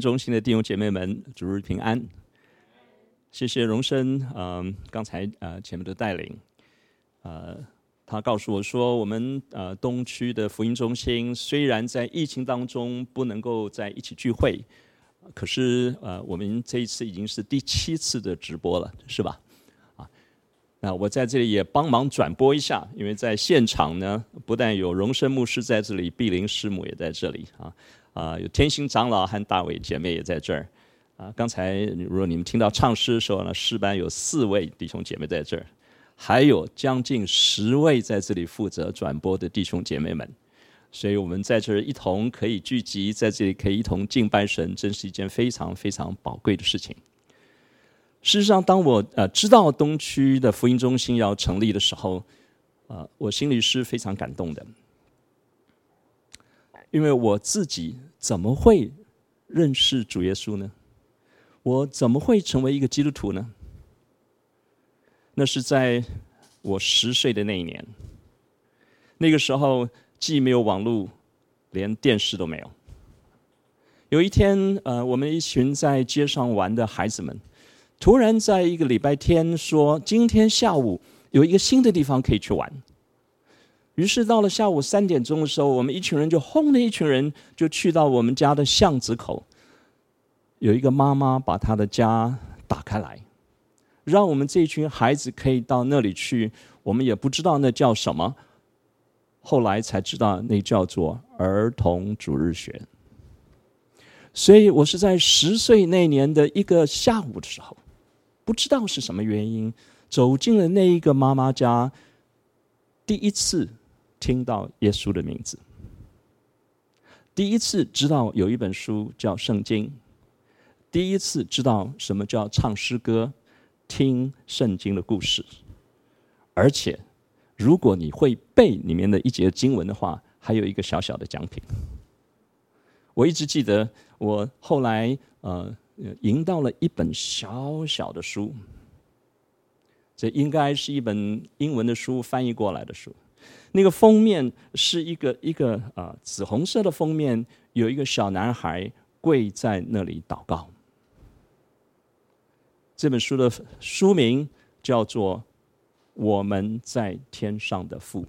中心的弟兄姐妹们，主日平安。谢谢荣生，嗯、刚才呃前面的带领，呃，他告诉我说，我们呃东区的福音中心虽然在疫情当中不能够在一起聚会，可是呃我们这一次已经是第七次的直播了，是吧？啊，那我在这里也帮忙转播一下，因为在现场呢，不但有荣生牧师在这里，碧玲师母也在这里啊。啊，有天心长老和大伟姐妹也在这儿。啊，刚才如果你们听到唱诗的时候呢，诗班有四位弟兄姐妹在这儿，还有将近十位在这里负责转播的弟兄姐妹们。所以我们在这儿一同可以聚集，在这里可以一同敬拜神，真是一件非常非常宝贵的事情。事实上，当我呃知道东区的福音中心要成立的时候，啊，我心里是非常感动的。因为我自己怎么会认识主耶稣呢？我怎么会成为一个基督徒呢？那是在我十岁的那一年。那个时候既没有网络，连电视都没有。有一天，呃，我们一群在街上玩的孩子们，突然在一个礼拜天说：“今天下午有一个新的地方可以去玩。”于是到了下午三点钟的时候，我们一群人就轰的一群人就去到我们家的巷子口，有一个妈妈把她的家打开来，让我们这群孩子可以到那里去。我们也不知道那叫什么，后来才知道那叫做儿童主日学。所以我是在十岁那年的一个下午的时候，不知道是什么原因，走进了那一个妈妈家，第一次。听到耶稣的名字，第一次知道有一本书叫圣经，第一次知道什么叫唱诗歌、听圣经的故事，而且如果你会背里面的一节经文的话，还有一个小小的奖品。我一直记得，我后来呃赢到了一本小小的书，这应该是一本英文的书，翻译过来的书。那个封面是一个一个啊紫红色的封面，有一个小男孩跪在那里祷告。这本书的书名叫做《我们在天上的父》。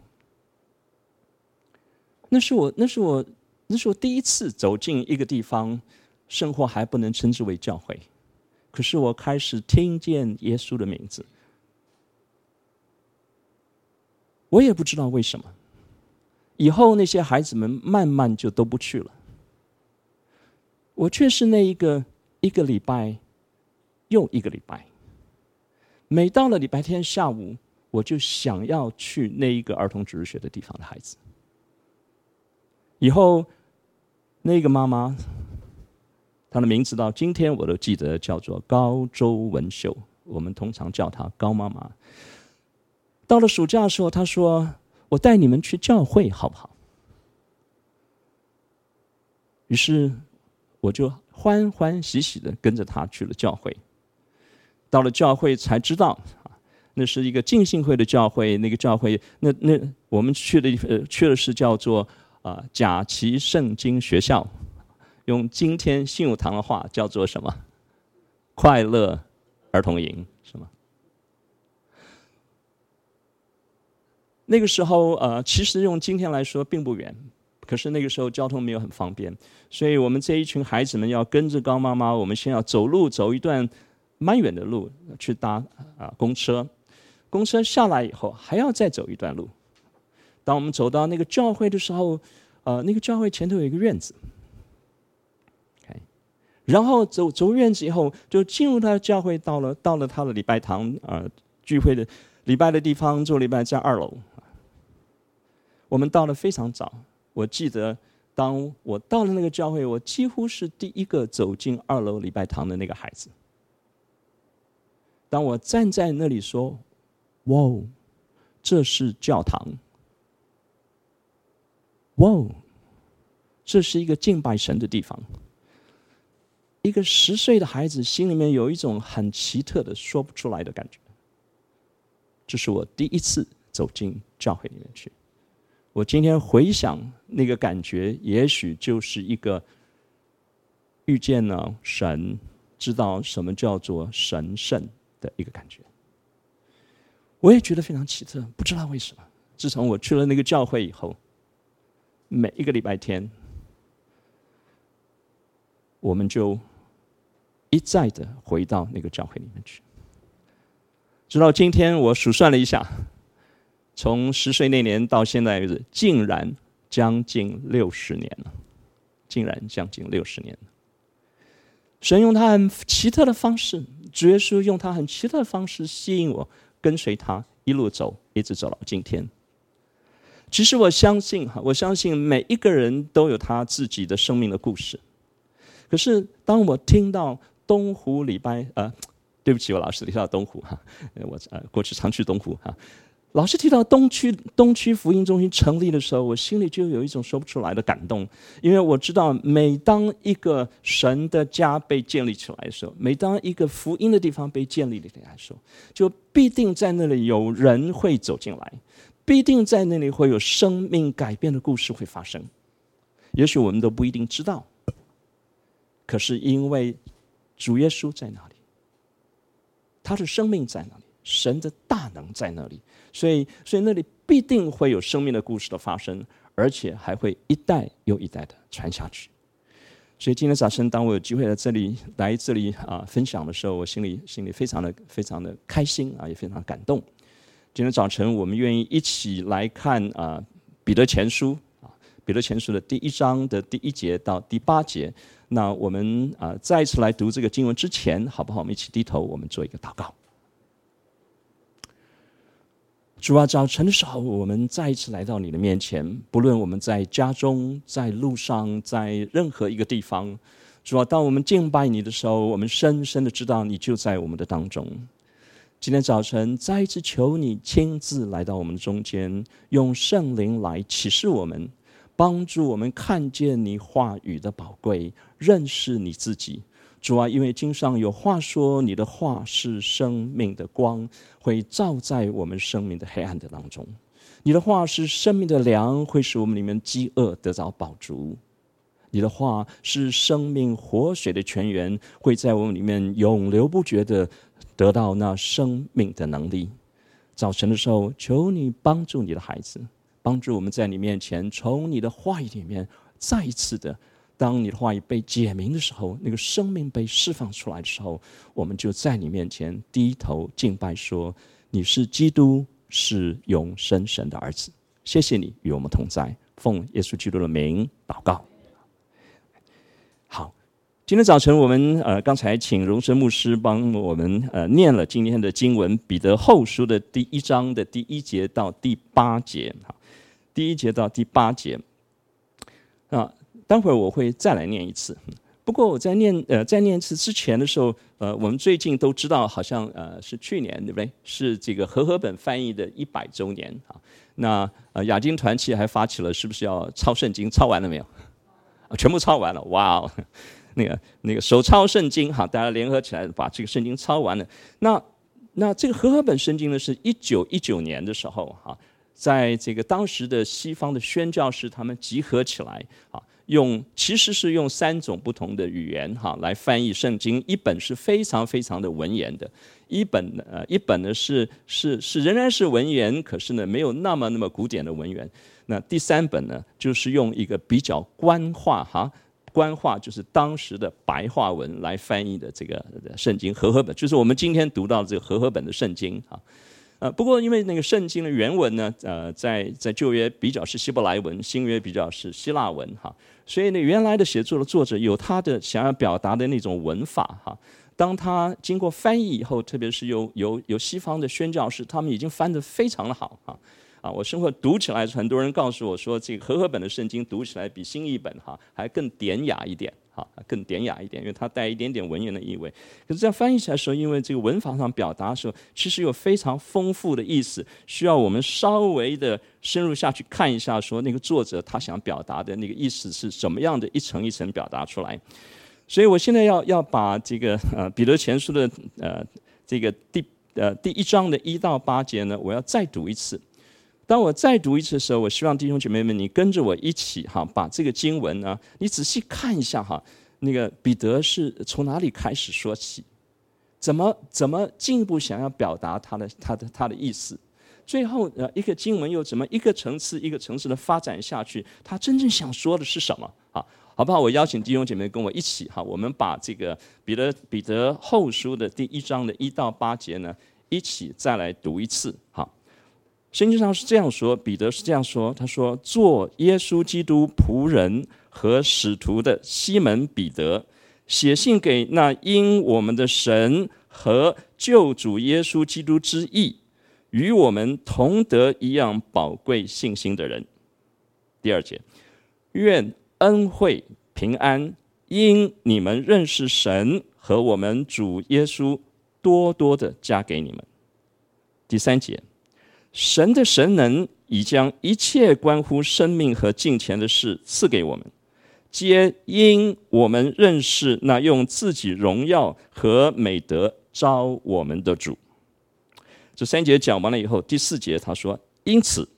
那是我，那是我，那是我第一次走进一个地方，生活还不能称之为教会，可是我开始听见耶稣的名字。我也不知道为什么，以后那些孩子们慢慢就都不去了，我却是那一个一个礼拜又一个礼拜，每到了礼拜天下午，我就想要去那一个儿童主日学的地方的孩子。以后那个妈妈，她的名字到今天我都记得，叫做高周文秀，我们通常叫她高妈妈。到了暑假的时候，他说：“我带你们去教会好不好？”于是我就欢欢喜喜的跟着他去了教会。到了教会才知道，那是一个浸信会的教会。那个教会，那那我们去的呃去的是叫做啊甲奇圣经学校，用今天信友堂的话叫做什么？快乐儿童营是吗。那个时候，呃，其实用今天来说并不远，可是那个时候交通没有很方便，所以我们这一群孩子们要跟着高妈妈，我们先要走路走一段蛮远的路去搭啊、公车，公车下来以后还要再走一段路。当我们走到那个教会的时候，呃，那个教会前头有一个院子然后走走院子以后就进入他的教会，到了到了他的礼拜堂啊、呃、聚会的礼拜的地方，做礼拜在二楼。我们到了非常早，我记得当我到了那个教会，我几乎是第一个走进二楼礼拜堂的那个孩子。当我站在那里说：“哇哦，这是教堂！哇哦，这是一个敬拜神的地方。”一个十岁的孩子心里面有一种很奇特的说不出来的感觉。这是我第一次走进教会里面去。我今天回想那个感觉，也许就是一个遇见了神，知道什么叫做神圣的一个感觉。我也觉得非常奇特，不知道为什么。自从我去了那个教会以后，每一个礼拜天，我们就一再的回到那个教会里面去。直到今天，我数算了一下，从十岁那年到现在为止，竟然将近六十年了，竟然将近六十年了。神用他很奇特的方式，主耶稣用他很奇特的方式吸引我。跟随他一路走，一直走到今天。其实我相信哈，我相信每一个人都有他自己的生命的故事。可是当我听到东湖礼拜，呃，对不起，我老是提到东湖哈，我呃过去常去东湖哈。老师提到东区东区福音中心成立的时候，我心里就有一种说不出来的感动，因为我知道，每当一个神的家被建立起来的时候，每当一个福音的地方被建立起来的时候，就必定在那里有人会走进来，必定在那里会有生命改变的故事会发生。也许我们都不一定知道，可是因为主耶稣在那里，他的生命在那里。神的大能在那里，所以，所以那里必定会有生命的故事的发生，而且还会一代又一代的传下去。所以今天早晨，当我有机会在这里来这里啊分享的时候，我心里心里非常的非常的开心啊，也非常感动。今天早晨，我们愿意一起来看啊彼得前书啊彼得前书的第一章的第一节到第八节。那我们啊再一次来读这个经文之前，好不好？我们一起低头，我们做一个祷告。主啊，早晨的时候，我们再一次来到你的面前。不论我们在家中、在路上、在任何一个地方，主啊，当我们敬拜你的时候，我们深深的知道你就在我们的当中。今天早晨，再一次求你亲自来到我们的中间，用圣灵来启示我们，帮助我们看见你话语的宝贵，认识你自己。主啊，因为经上有话说，你的话是生命的光，会照在我们生命的黑暗的当中；你的话是生命的粮，会使我们里面饥饿得着饱足；你的话是生命活水的泉源，会在我们里面永流不绝的得到那生命的能力。早晨的时候，求你帮助你的孩子，帮助我们在你面前，从你的话语里面再一次的。当你的话语被解明的时候，那个生命被释放出来的时候，我们就在你面前低头敬拜，说：“你是基督，是永生神的儿子。”谢谢你与我们同在，奉耶稣基督的名祷告。好，今天早晨我们呃刚才请荣生牧师帮我们呃念了今天的经文《彼得后书》的第一章的第一节到第八节，哈，第一节到第八节啊。待会儿我会再来念一次。不过我在念呃在念一次之前的时候，呃，我们最近都知道，好像呃是去年对不对？是这个和合本翻译的一百周年啊。那呃亚金团契还发起了，是不是要抄圣经？抄完了没有？啊，全部抄完了。哇哦，那个那个手抄圣经哈，大家联合起来把这个圣经抄完了。那那这个和合本圣经呢，是一九一九年的时候哈，在这个当时的西方的宣教士他们集合起来啊。用其实是用三种不同的语言哈来翻译圣经，一本是非常非常的文言的，一本呃一本呢是是是仍然是文言，可是呢没有那么那么古典的文言。那第三本呢就是用一个比较官话哈，官话就是当时的白话文来翻译的这个圣经和合本，就是我们今天读到这个和合本的圣经哈。呃，不过因为那个圣经的原文呢，呃，在在旧约比较是希伯来文，新约比较是希腊文哈，所以呢，原来的写作的作者有他的想要表达的那种文法哈。当他经过翻译以后，特别是有有有西方的宣教士，他们已经翻得非常的好哈。啊，我生活读起来，很多人告诉我说，这个和合本的圣经读起来比新译本哈还更典雅一点。更典雅一点，因为它带一点点文言的意味。可是这样翻译起来的时候，因为这个文法上表达的时候，其实有非常丰富的意思，需要我们稍微的深入下去看一下，说那个作者他想表达的那个意思是怎么样的，一层一层表达出来。所以我现在要要把这个呃彼得前书的呃这个第呃第一章的一到八节呢，我要再读一次。当我再读一次的时候，我希望弟兄姐妹们，你跟着我一起哈，把这个经文呢，你仔细看一下哈。那个彼得是从哪里开始说起？怎么怎么进一步想要表达他的他的他的意思？最后呃，一个经文又怎么一个层次一个层次的发展下去？他真正想说的是什么？啊，好不好？我邀请弟兄姐妹跟我一起哈，我们把这个彼得彼得后书的第一章的一到八节呢，一起再来读一次。好，圣经上是这样说，彼得是这样说，他说：“做耶稣基督仆人和使徒的西门彼得。”写信给那因我们的神和救主耶稣基督之义，与我们同得一样宝贵信心的人。第二节，愿恩惠平安因你们认识神和我们主耶稣，多多的加给你们。第三节，神的神能已将一切关乎生命和敬虔的事赐给我们。皆因我们认识那用自己荣耀和美德召我们的主。这三节讲完了以后，第四节他说：“因此，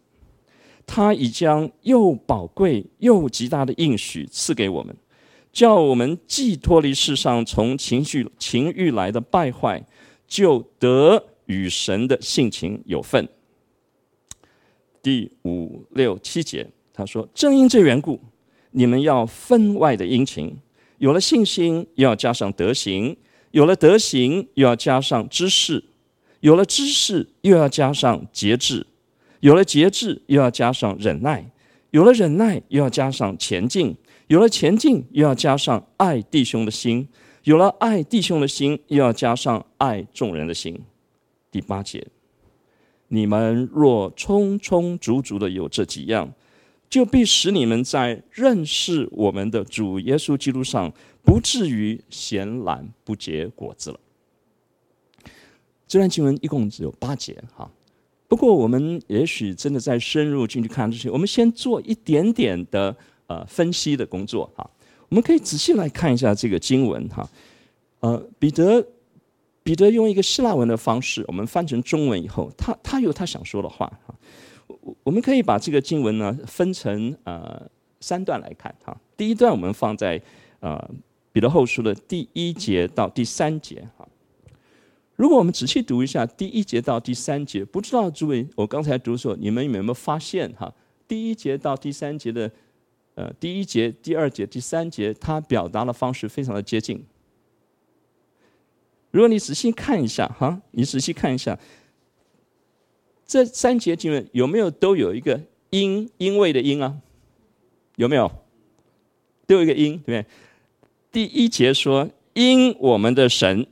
他已将又宝贵又极大的应许赐给我们，叫我们既脱离世上从情绪情欲来的败坏，就得与神的性情有分。”第五六七节他说：“正因这缘故。”你们要分外的殷勤，有了信心，又要加上德行；有了德行，又要加上知识；有了知识，又要加上节制；有了节制，又要加上忍耐；有了忍耐，又要加上前进；有了前进，又要加上爱弟兄的心；有了爱弟兄的心，又要加上爱众人的心。第八节，你们若充充足足的有这几样。就必使你们在认识我们的主耶稣基督上，不至于闲懒不结果子了。这段经文一共只有八节哈，不过我们也许真的在深入进去看这些，我们先做一点点的呃分析的工作哈。我们可以仔细来看一下这个经文哈。呃，彼得彼得用一个希腊文的方式，我们翻成中文以后，他他有他想说的话哈。我们可以把这个经文呢分成呃三段来看哈。第一段我们放在呃彼得后书的第一节到第三节哈。如果我们仔细读一下第一节到第三节，不知道诸位我刚才读的时候，你们有没有发现哈？第一节到第三节的呃第一节、第二节、第三节，它表达的方式非常的接近。如果你仔细看一下哈，你仔细看一下。这三节经文有没有都有一个因因为的因啊？有没有？都有一个因，对不对？第一节说因我们的神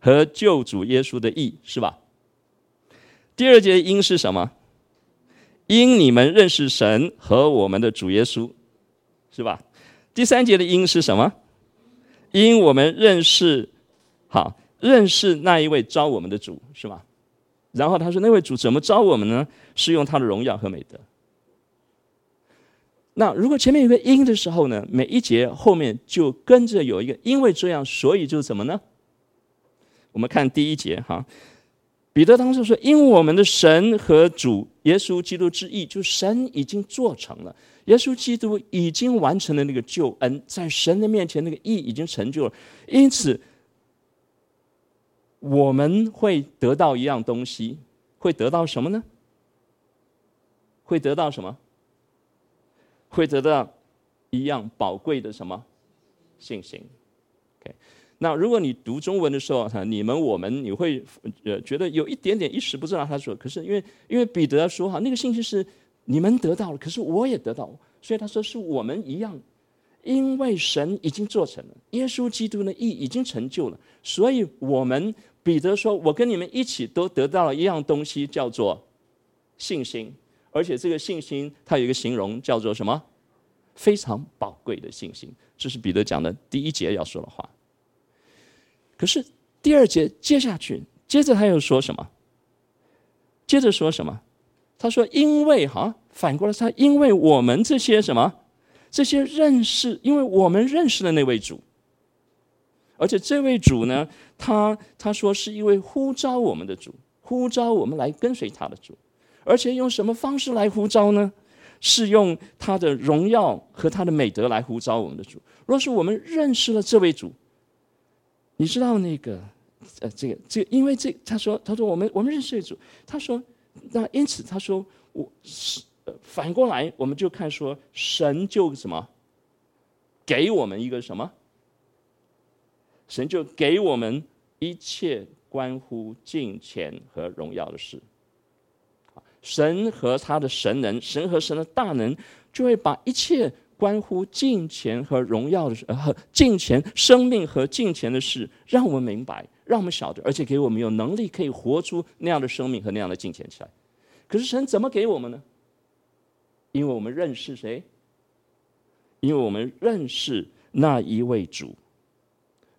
和救主耶稣的义，是吧？第二节因是什么？因你们认识神和我们的主耶稣，是吧？第三节的因是什么？因我们认识，好，认识那一位招我们的主，是吧？然后他说：“那位主怎么招我们呢？是用他的荣耀和美德。那如果前面有个因的时候呢，每一节后面就跟着有一个因为这样，所以就怎么呢？我们看第一节哈，彼得当时说：因为我们的神和主耶稣基督之义，就神已经做成了，耶稣基督已经完成了那个救恩，在神的面前那个义已经成就了，因此。”我们会得到一样东西，会得到什么呢？会得到什么？会得到一样宝贵的什么信心？OK，那如果你读中文的时候，哈，你们我们，你会呃觉得有一点点一时不知道他说，可是因为因为彼得说哈，那个信心是你们得到了，可是我也得到，所以他说是我们一样。因为神已经做成了，耶稣基督的义已经成就了，所以我们彼得说：“我跟你们一起都得到了一样东西，叫做信心。而且这个信心，它有一个形容，叫做什么？非常宝贵的信心。这是彼得讲的第一节要说的话。可是第二节接下去，接着他又说什么？接着说什么？他说：因为哈，反过来他因为我们这些什么？”这些认识，因为我们认识了那位主，而且这位主呢，他他说是一位呼召我们的主，呼召我们来跟随他的主，而且用什么方式来呼召呢？是用他的荣耀和他的美德来呼召我们的主。若是我们认识了这位主，你知道那个呃，这个这个，因为这他说他说我们我们认识主，他说那因此他说我是呃反过来我们就看说神就什么给我们一个什么，神就给我们一切关乎金钱和荣耀的事。神和他的神能，神和神的大能，就会把一切关乎金钱和荣耀的事，和金钱、生命和金钱的事，让我们明白，让我们晓得，而且给我们有能力可以活出那样的生命和那样的金钱起来。可是神怎么给我们呢？因为我们认识谁？因为我们认识那一位主，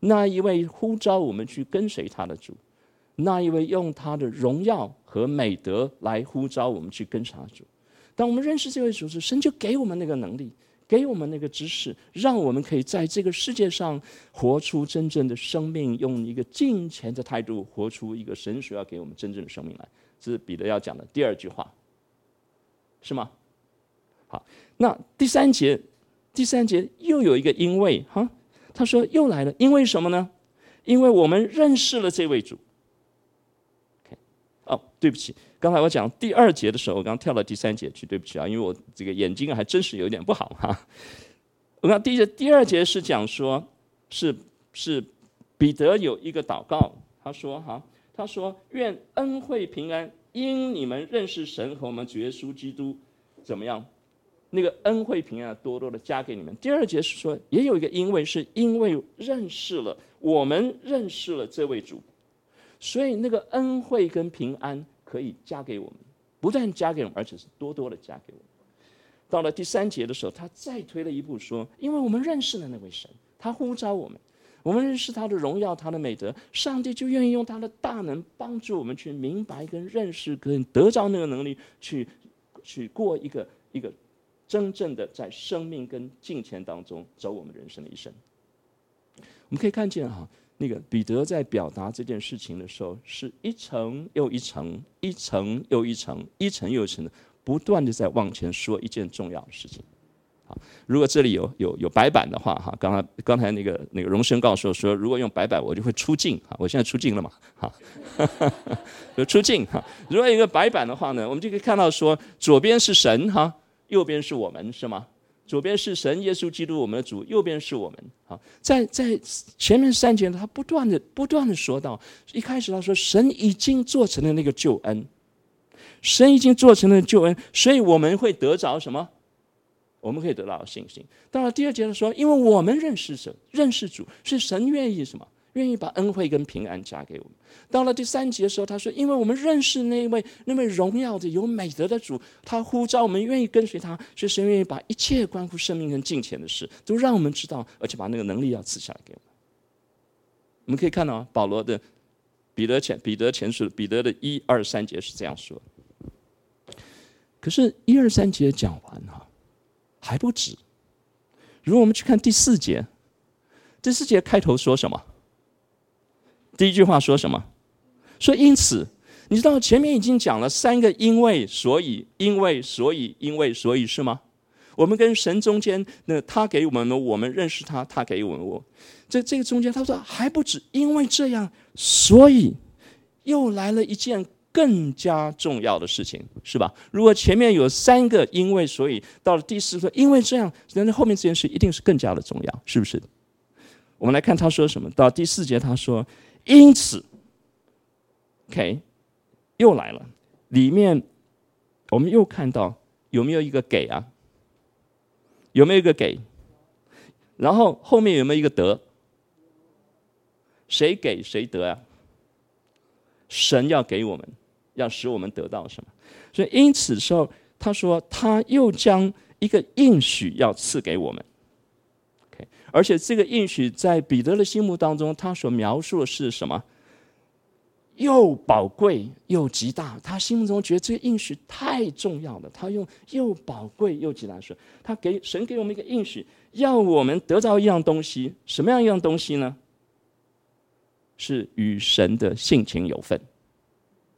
那一位呼召我们去跟随他的主。那一位用他的荣耀和美德来呼召我们去跟随主。当我们认识这位主时，神就给我们那个能力，给我们那个知识，让我们可以在这个世界上活出真正的生命，用一个敬虔的态度活出一个神所要给我们真正的生命来。这是彼得要讲的第二句话，是吗？好，那第三节，第三节又有一个因为哈，他说又来了，因为什么呢？因为我们认识了这位主。OK，哦，对不起，刚才我讲第二节的时候，我刚跳到第三节去，对不起啊，因为我这个眼睛还真是有点不好哈。我看第一节、第二节是讲说，是是彼得有一个祷告，他说哈，他说愿恩惠平安因你们认识神和我们主耶稣基督怎么样？那个恩惠平安多多的加给你们。第二节是说也有一个因为，是因为认识了我们认识了这位主。所以那个恩惠跟平安可以加给我们，不但加给我们，而且是多多的加给我们。到了第三节的时候，他再推了一步说：“因为我们认识了那位神，他呼召我们，我们认识他的荣耀、他的美德，上帝就愿意用他的大能帮助我们去明白、跟认识、跟得着那个能力，去去过一个一个真正的在生命跟金钱当中走我们人生的一生。”我们可以看见哈。那个彼得在表达这件事情的时候，是一层又一层，一层又一层，一层又一层的，不断的在往前说一件重要的事情。好，如果这里有有有白板的话，哈，刚才刚才那个那个荣生告诉我说，如果用白板，我就会出镜。哈，我现在出镜了嘛？哈，就 出镜。哈，如果有一个白板的话呢，我们就可以看到说，左边是神，哈，右边是我们，是吗？左边是神，耶稣基督，我们的主；右边是我们。好，在在前面三节，他不断的、不断的说到，一开始他说，神已经做成了那个救恩，神已经做成了救恩，所以我们会得着什么？我们可以得到信心。到了第二节，他说，因为我们认识神，认识主，是神愿意什么？愿意把恩惠跟平安加给我们。到了第三节的时候，他说：“因为我们认识那位那位荣耀的、有美德的主，他呼召我们愿意跟随他，所以神愿意把一切关乎生命跟金钱的事都让我们知道，而且把那个能力要赐下来给我们。”我们可以看到保罗的彼得前彼得前书彼得的一二三节是这样说。可是，一二三节讲完哈，还不止。如果我们去看第四节，第四节开头说什么？第一句话说什么？说因此，你知道前面已经讲了三个因为，所以，因为，所以，因为，所以是吗？我们跟神中间，那他给我们的，我们认识他，他给我们我。这这个中间，他说还不止，因为这样，所以又来了一件更加重要的事情，是吧？如果前面有三个因为，所以到了第四个，因为这样，那后面这件事一定是更加的重要，是不是？我们来看他说什么。到第四节，他说。因此，OK，又来了。里面我们又看到有没有一个给啊？有没有一个给？然后后面有没有一个得？谁给谁得啊？神要给我们，要使我们得到什么？所以因此的时候，他说他又将一个应许要赐给我们。而且这个应许在彼得的心目当中，他所描述的是什么？又宝贵又极大。他心目中觉得这个应许太重要了。他用又宝贵又极大说，他给神给我们一个应许，要我们得到一样东西。什么样一样东西呢？是与神的性情有份。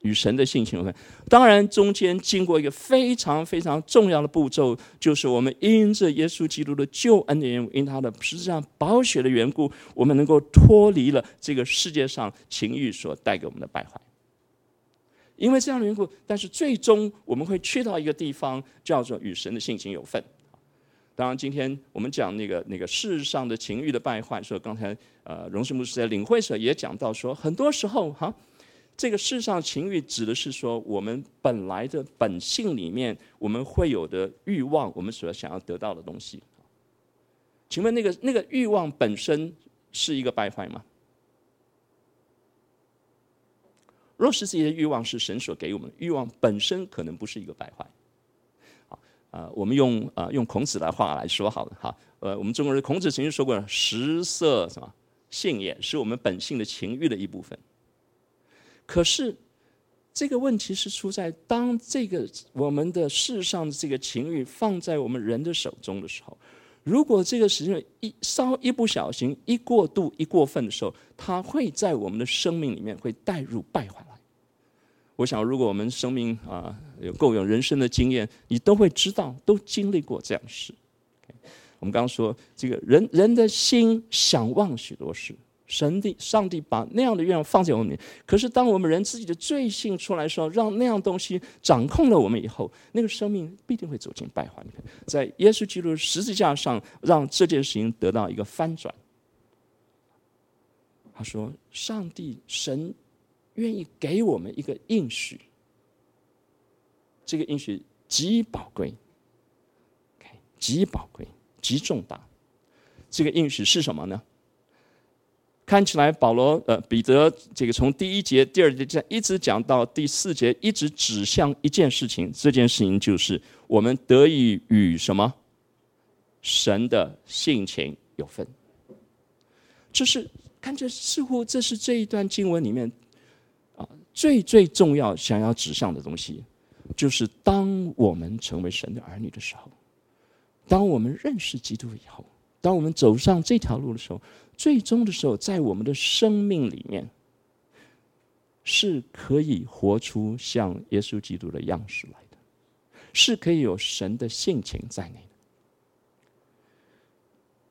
与神的性情有份。当然，中间经过一个非常非常重要的步骤，就是我们因着耶稣基督的救恩的缘故，因他的实际上宝血的缘故，我们能够脱离了这个世界上情欲所带给我们的败坏。因为这样的缘故，但是最终我们会去到一个地方，叫做与神的性情有份。当然，今天我们讲那个那个世上的情欲的败坏，说刚才呃荣顺牧师在领会时也讲到说，很多时候哈。这个世上情欲指的是说，我们本来的本性里面，我们会有的欲望，我们所想要得到的东西。请问那个那个欲望本身是一个败坏吗？若是这些欲望是神所给我们的欲望，本身可能不是一个败坏。好，啊，我们用啊用孔子的话来说好了哈，呃，我们中国人孔子曾经说过，食色什么性也，是我们本性的情欲的一部分。可是，这个问题是出在当这个我们的世上的这个情欲放在我们人的手中的时候，如果这个时间一稍一不小心、一过度、一过分的时候，它会在我们的生命里面会带入败坏。我想，如果我们生命啊有够有人生的经验，你都会知道，都经历过这样的事。我们刚刚说，这个人人的心想望许多事。神的上帝把那样的愿望放在我们里面，可是当我们人自己的罪性出来的时候，让那样东西掌控了我们以后，那个生命必定会走进败坏里面。在耶稣基督十字架上，让这件事情得到一个翻转。他说：“上帝神愿意给我们一个应许，这个应许极宝贵，极宝贵，极重大。这个应许是什么呢？”看起来保罗呃彼得这个从第一节第二节这样一直讲到第四节，一直指向一件事情，这件事情就是我们得以与什么神的性情有分。这是看着似乎这是这一段经文里面啊最最重要想要指向的东西，就是当我们成为神的儿女的时候，当我们认识基督以后，当我们走上这条路的时候。最终的时候，在我们的生命里面，是可以活出像耶稣基督的样式来的，是可以有神的性情在内的。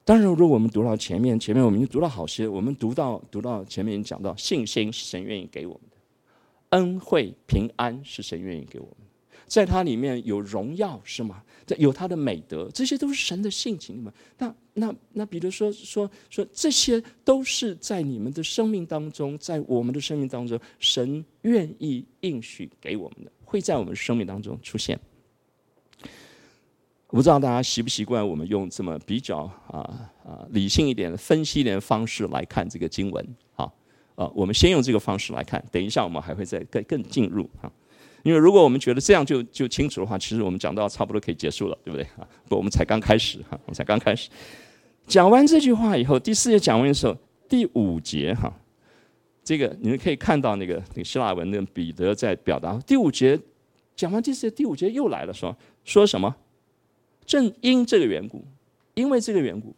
当然，如果我们读到前面，前面我们已经读到好些，我们读到读到前面已经讲到信心是神愿意给我们的，恩惠平安是神愿意给我们。在它里面有荣耀，是吗？有它的美德，这些都是神的性情嘛。那那那，比如说说说，这些都是在你们的生命当中，在我们的生命当中，神愿意应许给我们的，会在我们生命当中出现。我不知道大家习不习惯我们用这么比较啊啊理性一点分析一点的方式来看这个经文。好啊，我们先用这个方式来看，等一下我们还会再更更进入啊。因为如果我们觉得这样就就清楚的话，其实我们讲到差不多可以结束了，对不对啊？不，我们才刚开始哈，我们才刚开始。讲完这句话以后，第四节讲完的时候，第五节哈，这个你们可以看到那个那个希腊文，的彼得在表达。第五节讲完第四节，第五节又来了，说说什么？正因这个缘故，因为这个缘故，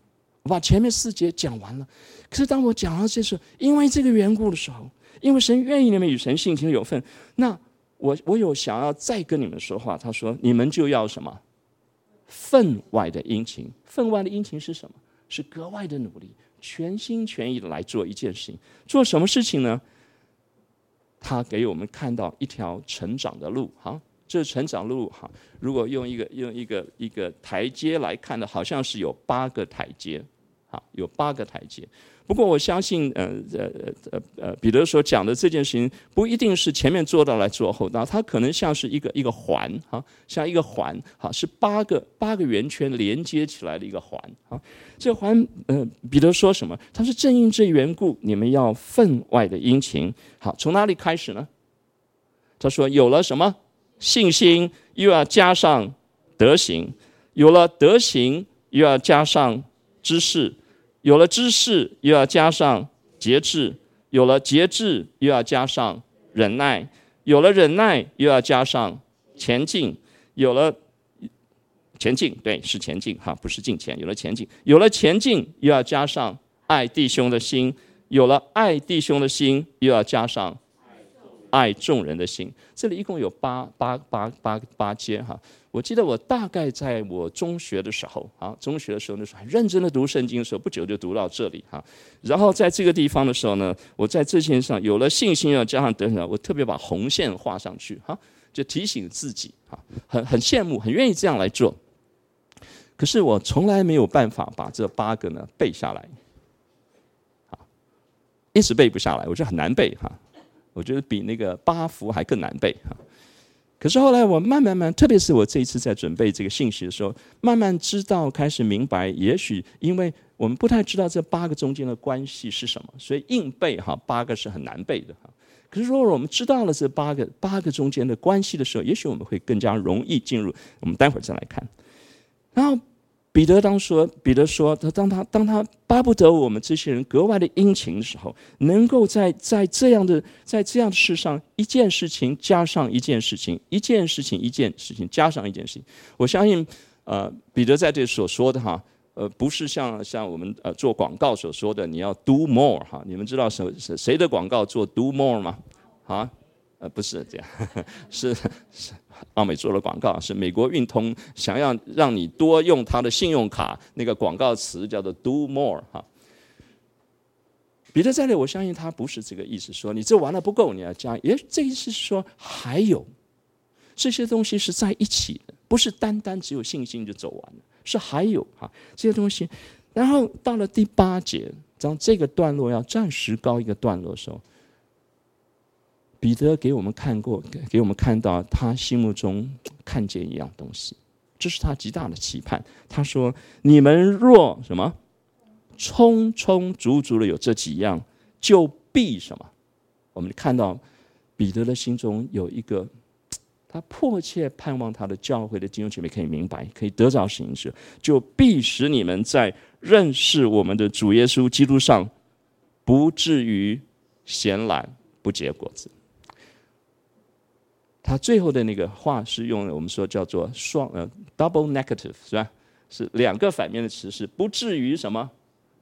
我把前面四节讲完了。可是当我讲到这时候，因为这个缘故的时候，因为神愿意你们与神性情有份，那。我我有想要再跟你们说话，他说你们就要什么？分外的殷勤，分外的殷勤是什么？是格外的努力，全心全意的来做一件事情。做什么事情呢？他给我们看到一条成长的路，哈，这成长路哈。如果用一个用一个一个台阶来看的，好像是有八个台阶，哈，有八个台阶。不过我相信，呃呃呃呃，彼得所讲的这件事情不一定是前面做到来做后到，它可能像是一个一个环，哈，像一个环，哈，是八个八个圆圈连接起来的一个环，哈。这环，呃，彼得说什么？他说：“正因这缘故，你们要分外的殷勤。”好，从哪里开始呢？他说：“有了什么信心，又要加上德行；有了德行，又要加上知识。”有了知识，又要加上节制；有了节制，又要加上忍耐；有了忍耐，又要加上前进；有了前进，对，是前进哈，不是进前。有了前进，有了前进，又要加上爱弟兄的心；有了爱弟兄的心，又要加上爱众人的心。这里一共有八八八八八节哈。我记得我大概在我中学的时候啊，中学的时候那时候很认真的读圣经的时候，不久就读到这里哈。然后在这个地方的时候呢，我在这件上有了信心，要加上等等，我特别把红线画上去哈，就提醒自己哈，很很羡慕，很愿意这样来做。可是我从来没有办法把这八个呢背下来，啊，一直背不下来，我觉得很难背哈。我觉得比那个八福还更难背哈。可是后来我慢慢慢，特别是我这一次在准备这个信息的时候，慢慢知道，开始明白，也许因为我们不太知道这八个中间的关系是什么，所以硬背哈八个是很难背的哈。可是如果我们知道了这八个八个中间的关系的时候，也许我们会更加容易进入。我们待会儿再来看，然后。彼得当说，彼得说，他当他当他巴不得我们这些人格外的殷勤的时候，能够在在这样的在这样的事上，一件事情加上一件事情，一件事情一件事情加上一件事情。我相信，呃，彼得在这所说的哈，呃，不是像像我们呃做广告所说的，你要 do more 哈。你们知道谁谁谁的广告做 do more 吗？啊？呃，不是这样，是是奥美做的广告，是美国运通想要让你多用他的信用卡，那个广告词叫做 “do more” 哈。彼得在这里，我相信他不是这个意思，说你这完了不够，你要加。也，这意思是说还有这些东西是在一起的，不是单单只有信心就走完了，是还有哈这些东西。然后到了第八节，当这个段落要暂时告一个段落的时候。彼得给我们看过，给我们看到他心目中看见一样东西，这是他极大的期盼。他说：“你们若什么，充充足足的有这几样，就必什么。”我们看到彼得的心中有一个，他迫切盼望他的教会的弟兄姐妹可以明白，可以得着形式，就必使你们在认识我们的主耶稣基督上，不至于闲懒不结果子。他最后的那个话是用我们说叫做双呃 double negative 是吧？是两个反面的词，是不至于什么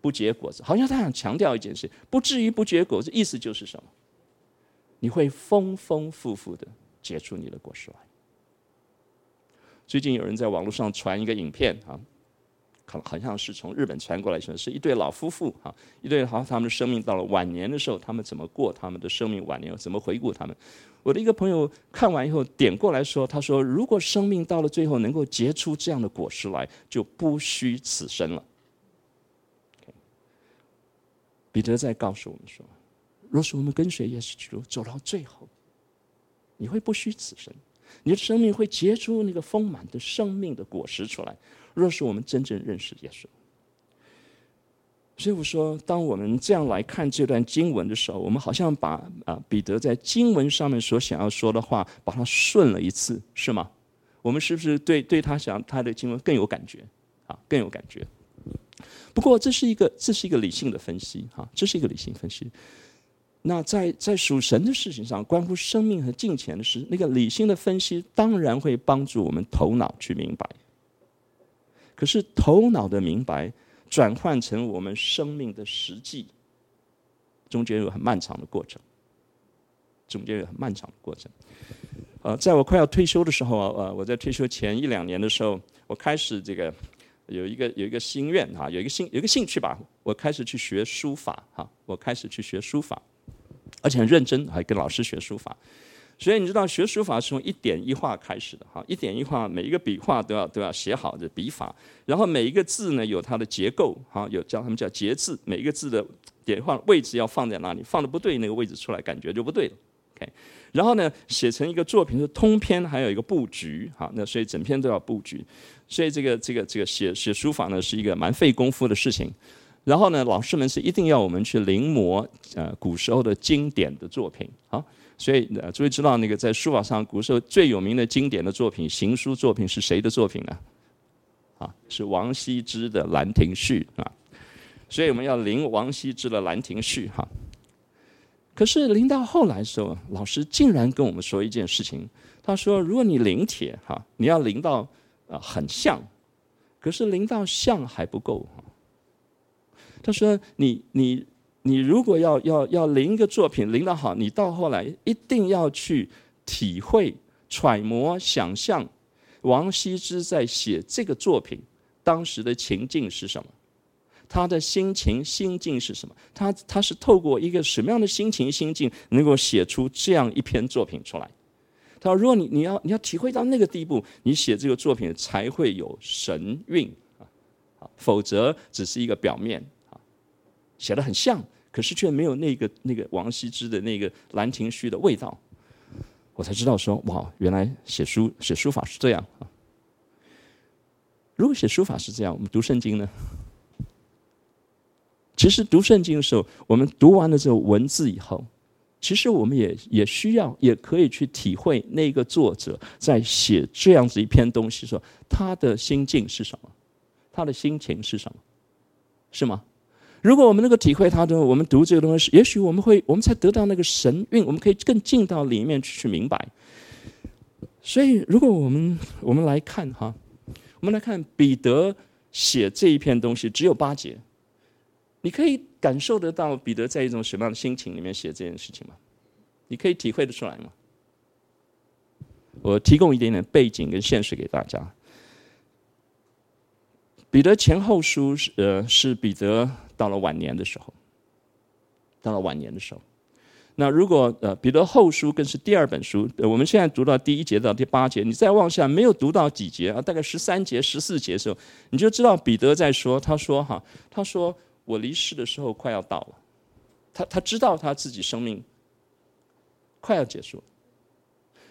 不结果子。好像他想强调一件事，不至于不结果子，意思就是什么？你会丰丰富富的结出你的果实来。最近有人在网络上传一个影片啊，好好像是从日本传过来，说是一对老夫妇哈，一对好他们的生命到了晚年的时候，他们怎么过他们的生命晚年，怎么回顾他们。我的一个朋友看完以后点过来说：“他说，如果生命到了最后能够结出这样的果实来，就不虚此生了。”彼得在告诉我们说：“若是我们跟随耶稣基督走到最后，你会不虚此生，你的生命会结出那个丰满的生命的果实出来。若是我们真正认识耶稣。”所以我说，当我们这样来看这段经文的时候，我们好像把啊彼得在经文上面所想要说的话，把它顺了一次，是吗？我们是不是对对他想他的经文更有感觉啊？更有感觉。不过这是一个这是一个理性的分析哈，这是一个理性分析。那在在属神的事情上，关乎生命和金钱的事，那个理性的分析当然会帮助我们头脑去明白。可是头脑的明白。转换成我们生命的实际，中间有很漫长的过程，中间有很漫长的过程。呃，在我快要退休的时候啊，呃，我在退休前一两年的时候，我开始这个有一个有一个心愿哈，有一个兴有一个兴趣吧，我开始去学书法哈，我开始去学书法，而且很认真，还跟老师学书法。所以你知道学书法是从一点一画开始的哈，一点一画，每一个笔画都要都要写好的笔法，然后每一个字呢有它的结构哈，有叫他们叫结字，每一个字的点画位置要放在哪里，放的不对，那个位置出来感觉就不对。OK，然后呢写成一个作品是通篇，还有一个布局哈，那所以整篇都要布局，所以这个这个这个写写书法呢是一个蛮费功夫的事情。然后呢老师们是一定要我们去临摹呃古时候的经典的作品啊。所以，呃，诸位知道那个在书法上，古时候最有名的经典的作品，行书作品是谁的作品呢？啊，是王羲之的《兰亭序》啊。所以我们要临王羲之的《兰亭序》哈。可是临到后来的时候，老师竟然跟我们说一件事情，他说：如果你临帖哈，你要临到啊很像，可是临到像还不够。他说：你你。你如果要要要临一个作品临得好，你到后来一定要去体会、揣摩、想象王羲之在写这个作品当时的情境是什么，他的心情心境是什么，他他是透过一个什么样的心情心境，能够写出这样一篇作品出来。他说：“如果你你要你要体会到那个地步，你写这个作品才会有神韵啊，否则只是一个表面啊，写得很像。”可是却没有那个那个王羲之的那个《兰亭序》的味道，我才知道说哇，原来写书写书法是这样啊！如果写书法是这样，我们读圣经呢？其实读圣经的时候，我们读完了这个文字以后，其实我们也也需要，也可以去体会那个作者在写这样子一篇东西的时候，他的心境是什么，他的心情是什么，是吗？如果我们能够体会他的，我们读这个东西，也许我们会，我们才得到那个神韵，我们可以更进到里面去去明白。所以，如果我们我们来看哈，我们来看彼得写这一篇东西只有八节，你可以感受得到彼得在一种什么样的心情里面写这件事情吗？你可以体会得出来吗？我提供一点点背景跟现实给大家。彼得前后书是呃是彼得。到了晚年的时候，到了晚年的时候，那如果呃彼得后书更是第二本书，我们现在读到第一节到第八节，你再往下没有读到几节啊，大概十三节、十四节时候，你就知道彼得在说，他说哈，他说我离世的时候快要到了，他他知道他自己生命快要结束了，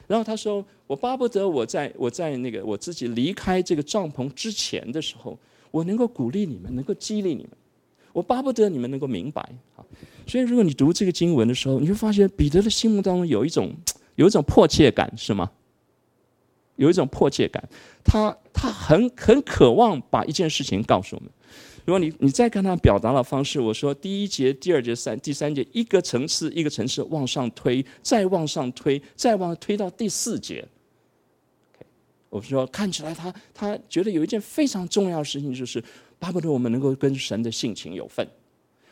然后他说我巴不得我在我在那个我自己离开这个帐篷之前的时候，我能够鼓励你们，能够激励你们。我巴不得你们能够明白！所以，如果你读这个经文的时候，你会发现彼得的心目当中有一种有一种迫切感，是吗？有一种迫切感，他他很很渴望把一件事情告诉我们。如果你你再看他表达的方式，我说第一节、第二节、三第三节，一个层次一个层次往上推，再往上推，再往推到第四节。我说看起来他他觉得有一件非常重要的事情就是。巴不得我们能够跟神的性情有份，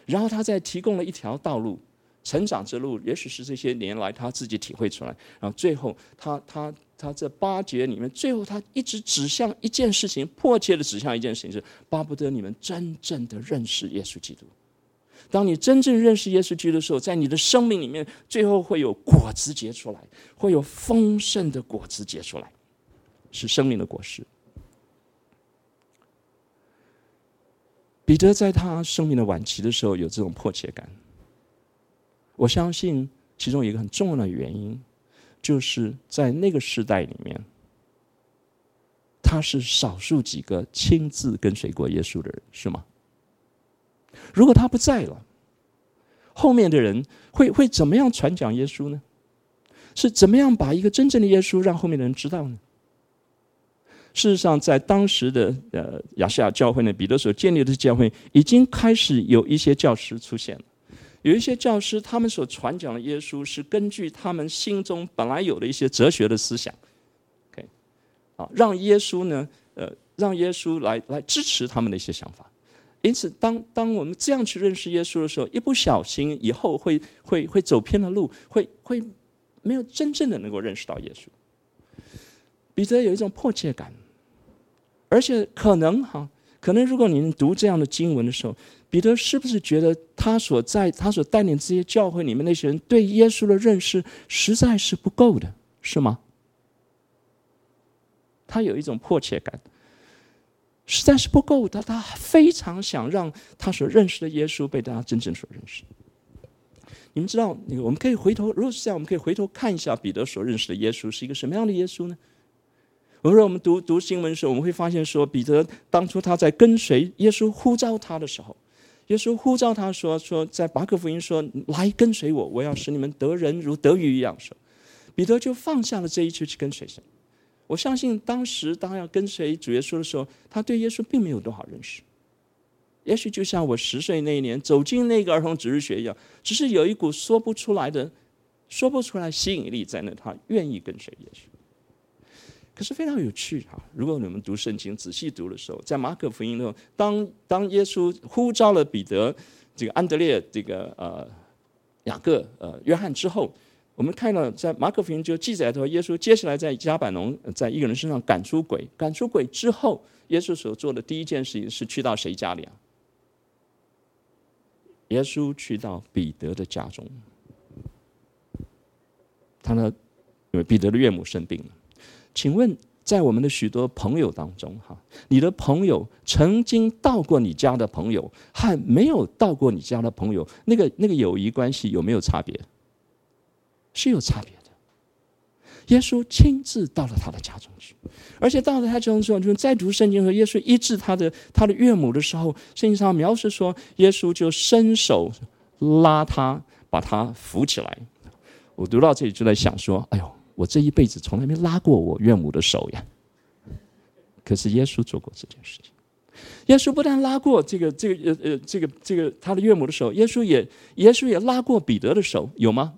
然后他再提供了一条道路，成长之路，也许是这些年来他自己体会出来。然后最后他，他他这八节里面，最后他一直指向一件事情，迫切的指向一件事情，是巴不得你们真正的认识耶稣基督。当你真正认识耶稣基督的时候，在你的生命里面，最后会有果子结出来，会有丰盛的果子结出来，是生命的果实。彼得在他生命的晚期的时候有这种迫切感，我相信其中一个很重要的原因，就是在那个时代里面，他是少数几个亲自跟随过耶稣的人，是吗？如果他不在了，后面的人会会怎么样传讲耶稣呢？是怎么样把一个真正的耶稣让后面的人知道呢？事实上，在当时的呃亚细亚教会呢，彼得所建立的教会已经开始有一些教师出现了。有一些教师，他们所传讲的耶稣是根据他们心中本来有的一些哲学的思想，OK，啊，让耶稣呢，呃，让耶稣来来支持他们的一些想法。因此，当当我们这样去认识耶稣的时候，一不小心以后会会会走偏了路，会会没有真正的能够认识到耶稣。彼得有一种迫切感。而且可能哈，可能如果你们读这样的经文的时候，彼得是不是觉得他所在他所带领这些教会里面那些人对耶稣的认识实在是不够的，是吗？他有一种迫切感，实在是不够的，他非常想让他所认识的耶稣被大家真正所认识。你们知道，那个我们可以回头，如果是这样，我们可以回头看一下彼得所认识的耶稣是一个什么样的耶稣呢？比如说，我们读读新闻的时候，我们会发现说，彼得当初他在跟随耶稣呼召他的时候，耶稣呼召他说：“说在马克福音说，来跟随我，我要使你们得人如得鱼一样。”说，彼得就放下了这一切去跟随神。我相信当时当要跟随主耶稣的时候，他对耶稣并没有多少认识。也许就像我十岁那一年走进那个儿童主日学一样，只是有一股说不出来的、说不出来吸引力在那，他愿意跟随耶稣。可是非常有趣哈！如果你们读圣经仔细读的时候，在马可福音中，当当耶稣呼召了彼得，这个安德烈、这个呃雅各、呃约翰之后，我们看到在马可福音就记载说，耶稣接下来在加百农在一个人身上赶出鬼，赶出鬼之后，耶稣所做的第一件事情是去到谁家里啊？耶稣去到彼得的家中，他呢，因为彼得的岳母生病了，请问。在我们的许多朋友当中，哈，你的朋友曾经到过你家的朋友，和没有到过你家的朋友，那个那个友谊关系有没有差别？是有差别的。耶稣亲自到了他的家中去，而且到了他家中之后，就在读圣经和耶稣医治他的他的岳母的时候，圣经上描述说，耶稣就伸手拉他，把他扶起来。我读到这里就在想说，哎呦。我这一辈子从来没拉过我岳母的手呀，可是耶稣做过这件事情。耶稣不但拉过这个这个呃呃这个这个他的岳母的手，耶稣也耶稣也拉过彼得的手，有吗？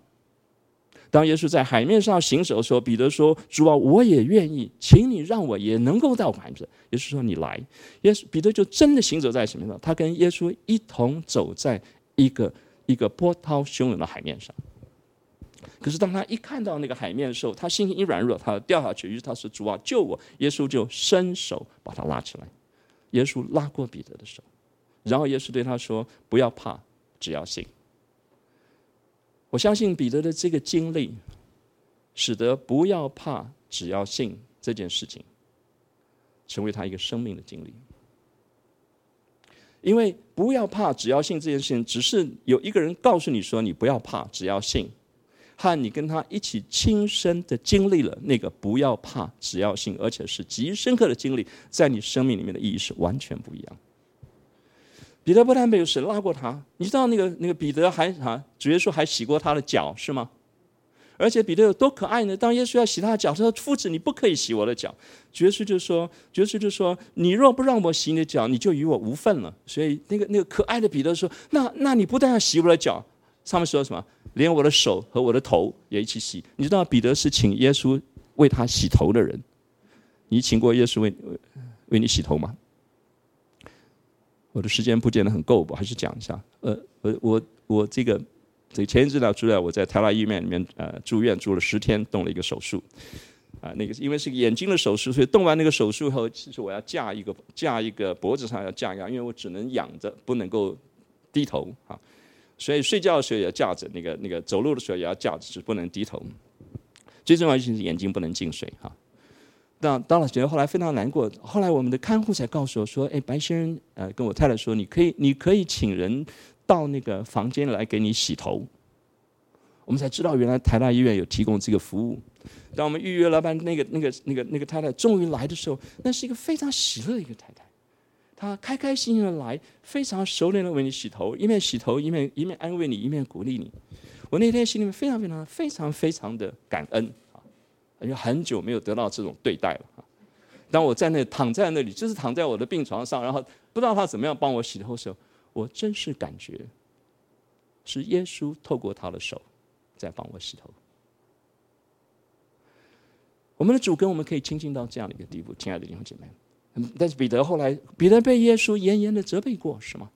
当耶稣在海面上行走的时候，彼得说：“主啊，我也愿意，请你让我也能够到海面。”耶稣说：“你来。”耶稣彼得就真的行走在什么上？他跟耶稣一同走在一个一个波涛汹涌的海面上。可是当他一看到那个海面的时候，他心一软弱，他掉下去。于是他说：“主啊，救我！”耶稣就伸手把他拉起来。耶稣拉过彼得的手，然后耶稣对他说：“不要怕，只要信。”我相信彼得的这个经历，使得“不要怕，只要信”这件事情，成为他一个生命的经历。因为“不要怕，只要信”这件事情，只是有一个人告诉你说：“你不要怕，只要信。”和你跟他一起亲身的经历了那个不要怕，只要信，而且是极深刻的经历，在你生命里面的意义是完全不一样。彼得不但没有神拉过他，你知道那个那个彼得还啊，主耶稣还洗过他的脚，是吗？而且彼得有多可爱呢？当耶稣要洗他的脚，他说：“夫子，你不可以洗我的脚。”主耶稣就说：“主耶稣就说，你若不让我洗你的脚，你就与我无份了。”所以那个那个可爱的彼得说：“那那你不但要洗我的脚。”上面说什么？连我的手和我的头也一起洗。你知道彼得是请耶稣为他洗头的人。你请过耶稣为为你洗头吗？我的时间不见得很够，我还是讲一下。呃，我我我这个这前一阵子出来，我在台大医院里面呃住院住了十天，动了一个手术。啊，那个因为是眼睛的手术，所以动完那个手术后，其实我要架一个架一个脖子上要架一个，因为我只能仰着，不能够低头啊。所以睡觉的时候也要架着，那个那个走路的时候也要架着，是不能低头。最重要就是眼睛不能进水哈。到到了觉得后来非常难过，后来我们的看护才告诉我说：“哎，白先生，呃，跟我太太说，你可以你可以请人到那个房间来给你洗头。”我们才知道原来台大医院有提供这个服务。当我们预约了班，那个那个那个那个太太终于来的时候，那是一个非常喜乐的一个太太。他开开心心的来，非常熟练的为你洗头，一面洗头一面一面安慰你，一面鼓励你。我那天心里面非常非常非常非常的感恩啊，因为很久没有得到这种对待了啊。当我在那躺在那里，就是躺在我的病床上，然后不知道他怎么样帮我洗头的时候，我真是感觉是耶稣透过他的手在帮我洗头。我们的主跟我们可以亲近到这样的一个地步，亲爱的弟兄姐妹。但是彼得后来，彼得被耶稣严严的责备过，是吗？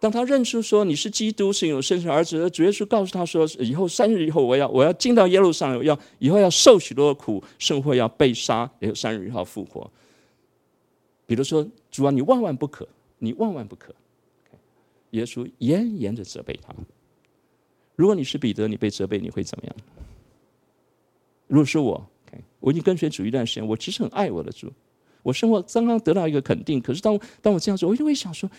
当他认出说你是基督，是有生神儿子，主耶稣告诉他说，以后三日以后，我要我要进到耶路撒冷，要以后要受许多的苦，甚或要被杀，也有三日以后复活。彼得说：“主啊，你万万不可，你万万不可。”耶稣严严的责备他。如果你是彼得，你被责备，你会怎么样？如果是我，我已经跟随主一段时间，我其实很爱我的主。我生活刚刚得到一个肯定，可是当当我这样做，我就会想说，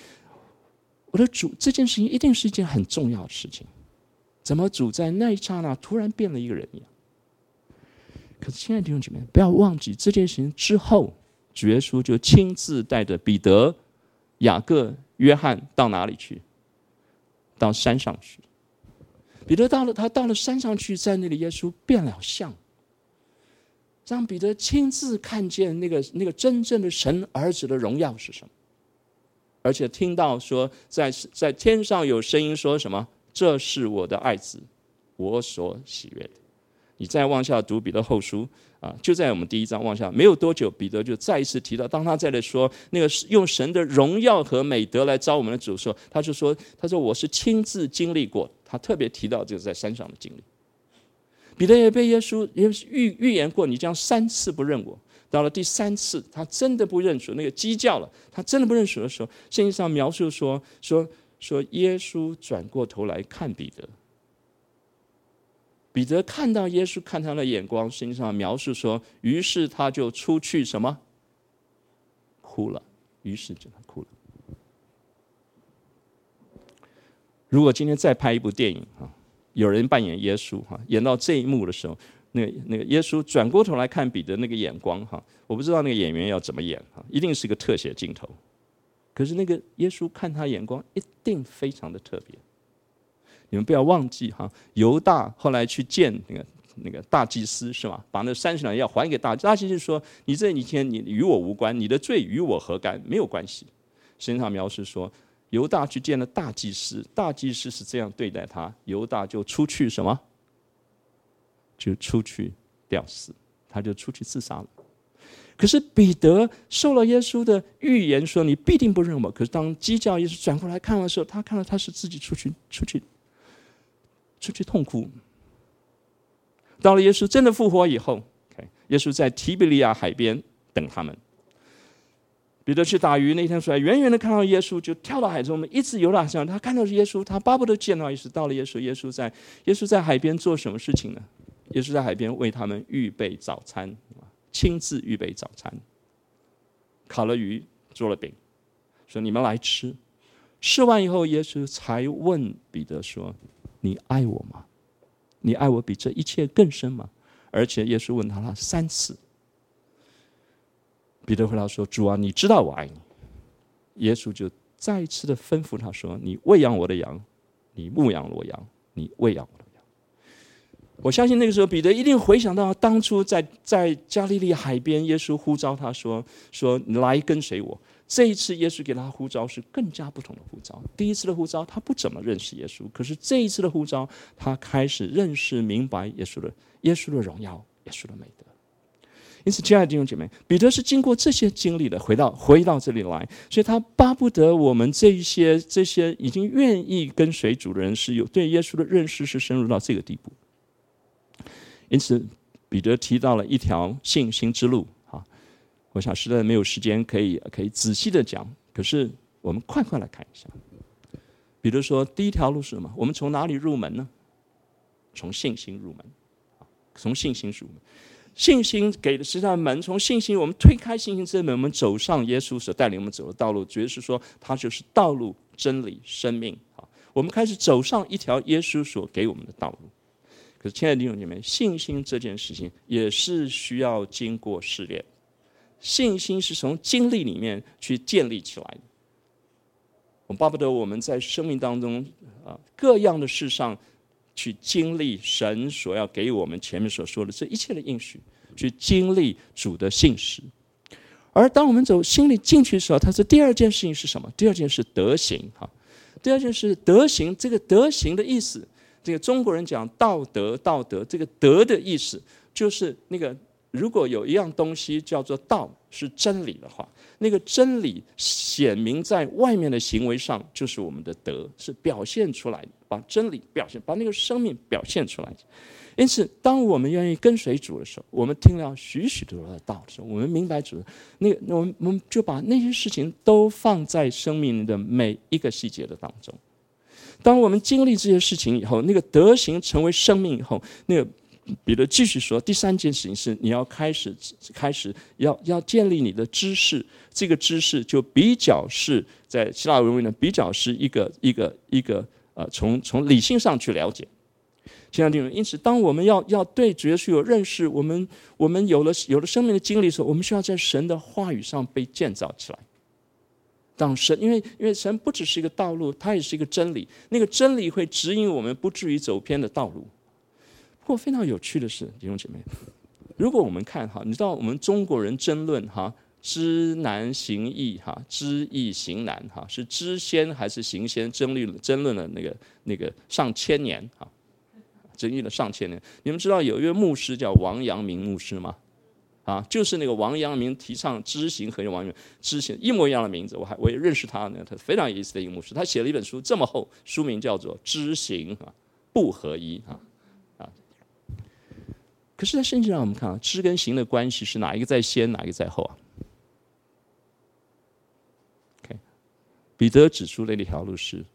我的主这件事情一定是一件很重要的事情，怎么主在那一刹那突然变了一个人一样？可是亲爱的弟兄姐妹，不要忘记这件事情之后，主耶稣就亲自带着彼得、雅各、约翰到哪里去？到山上去。彼得到了，他到了山上去，在那里耶稣变了相。让彼得亲自看见那个那个真正的神儿子的荣耀是什么，而且听到说在在天上有声音说什么：“这是我的爱子，我所喜悦的。”你再往下读彼得后书啊，就在我们第一章往下，没有多久，彼得就再一次提到，当他再来说那个用神的荣耀和美德来招我们的主的时候，他就说：“他说我是亲自经历过。”他特别提到就是在山上的经历。彼得也被耶稣也预预言过：“你将三次不认我。”到了第三次，他真的不认主，那个鸡叫了，他真的不认主的时候，圣经上描述说说说耶稣转过头来看彼得。彼得看到耶稣看他的眼光，圣经上描述说，于是他就出去什么？哭了。于是就他哭了。如果今天再拍一部电影啊，有人扮演耶稣哈，演到这一幕的时候，那个那个耶稣转过头来看彼得那个眼光哈，我不知道那个演员要怎么演哈，一定是个特写镜头。可是那个耶稣看他眼光一定非常的特别。你们不要忘记哈，犹大后来去见那个那个大祭司是吧？把那三十两要还给大祭司。大祭司说：“你这几天你与我无关，你的罪与我何干？没有关系。”圣经上描述说，犹大去见了大祭司，大祭司是这样对待他，犹大就出去什么？就出去吊死，他就出去自杀了。可是彼得受了耶稣的预言说：“你必定不认我。”可是当鸡叫耶稣转过来看的时候，他看到他是自己出去出去。出去痛哭。到了耶稣真的复活以后，耶稣在提比利亚海边等他们。彼得去打鱼那天出来，远远的看到耶稣，就跳到海中，们一直游到海上。他看到是耶稣，他巴不得见到耶稣。到了耶稣，耶稣在耶稣在海边做什么事情呢？耶稣在海边为他们预备早餐，亲自预备早餐，烤了鱼，做了饼，说你们来吃。吃完以后，耶稣才问彼得说。你爱我吗？你爱我比这一切更深吗？而且耶稣问他了三次。彼得回答说：“主啊，你知道我爱你。”耶稣就再一次的吩咐他说：“你喂养我的羊，你牧养我羊，你喂养我的羊。”我相信那个时候彼得一定回想到当初在在加利利海边，耶稣呼召他说：“说你来跟随我。”这一次，耶稣给他呼召是更加不同的呼召。第一次的呼召，他不怎么认识耶稣；可是这一次的呼召，他开始认识、明白耶稣的耶稣的荣耀、耶稣的美德。因此，亲爱的弟兄姐妹，彼得是经过这些经历的，回到回到这里来，所以他巴不得我们这一些这些已经愿意跟随主的人，是有对耶稣的认识是深入到这个地步。因此，彼得提到了一条信心之路。啊我想实在没有时间可以可以仔细的讲，可是我们快快来看一下。比如说，第一条路是什么？我们从哪里入门呢？从信心入门，从信心入门。信心给的是他的门，从信心，我们推开信心之门，我们走上耶稣所带领我们走的道路，绝对是说，他就是道路、真理、生命。好，我们开始走上一条耶稣所给我们的道路。可是，亲爱的弟兄姐妹，信心这件事情也是需要经过试炼。信心是从经历里面去建立起来的。我巴不得我们在生命当中啊，各样的事上去经历神所要给我们前面所说的这一切的应许，去经历主的信实。而当我们走心里进去的时候，他说第二件事情是什么？第二件是德行哈。第二件事德行，这个德行的意思，这个中国人讲道德，道德这个德的意思就是那个。如果有一样东西叫做道，是真理的话，那个真理显明在外面的行为上，就是我们的德，是表现出来，把真理表现，把那个生命表现出来。因此，当我们愿意跟随主的时候，我们听了许许多多的道的时候，我们明白主，那个，我们我们就把那些事情都放在生命的每一个细节的当中。当我们经历这些事情以后，那个德行成为生命以后，那个。彼得继续说，第三件事情是你要开始开始要要建立你的知识，这个知识就比较是在希腊文里面比较是一个一个一个呃从从理性上去了解。亲爱的弟兄，因此当我们要要对主耶稣有认识，我们我们有了有了生命的经历的时候，我们需要在神的话语上被建造起来。当神，因为因为神不只是一个道路，它也是一个真理，那个真理会指引我们不至于走偏的道路。不过非常有趣的是，弟兄姐妹，如果我们看哈，你知道我们中国人争论哈，知难行易哈，知易行难哈，是知先还是行先？争论争论了那个那个上千年哈，争议了上千年。你们知道有一位牧师叫王阳明牧师吗？啊，就是那个王阳明提倡知行合一，王阳明知行一模一样的名字，我还我也认识他呢，他非常有意思的一个牧师，他写了一本书这么厚，书名叫做《知行啊不合一》啊。可是，在圣经上我们看啊，知跟行的关系是哪一个在先，哪一个在后啊？OK，彼得指出的那条路是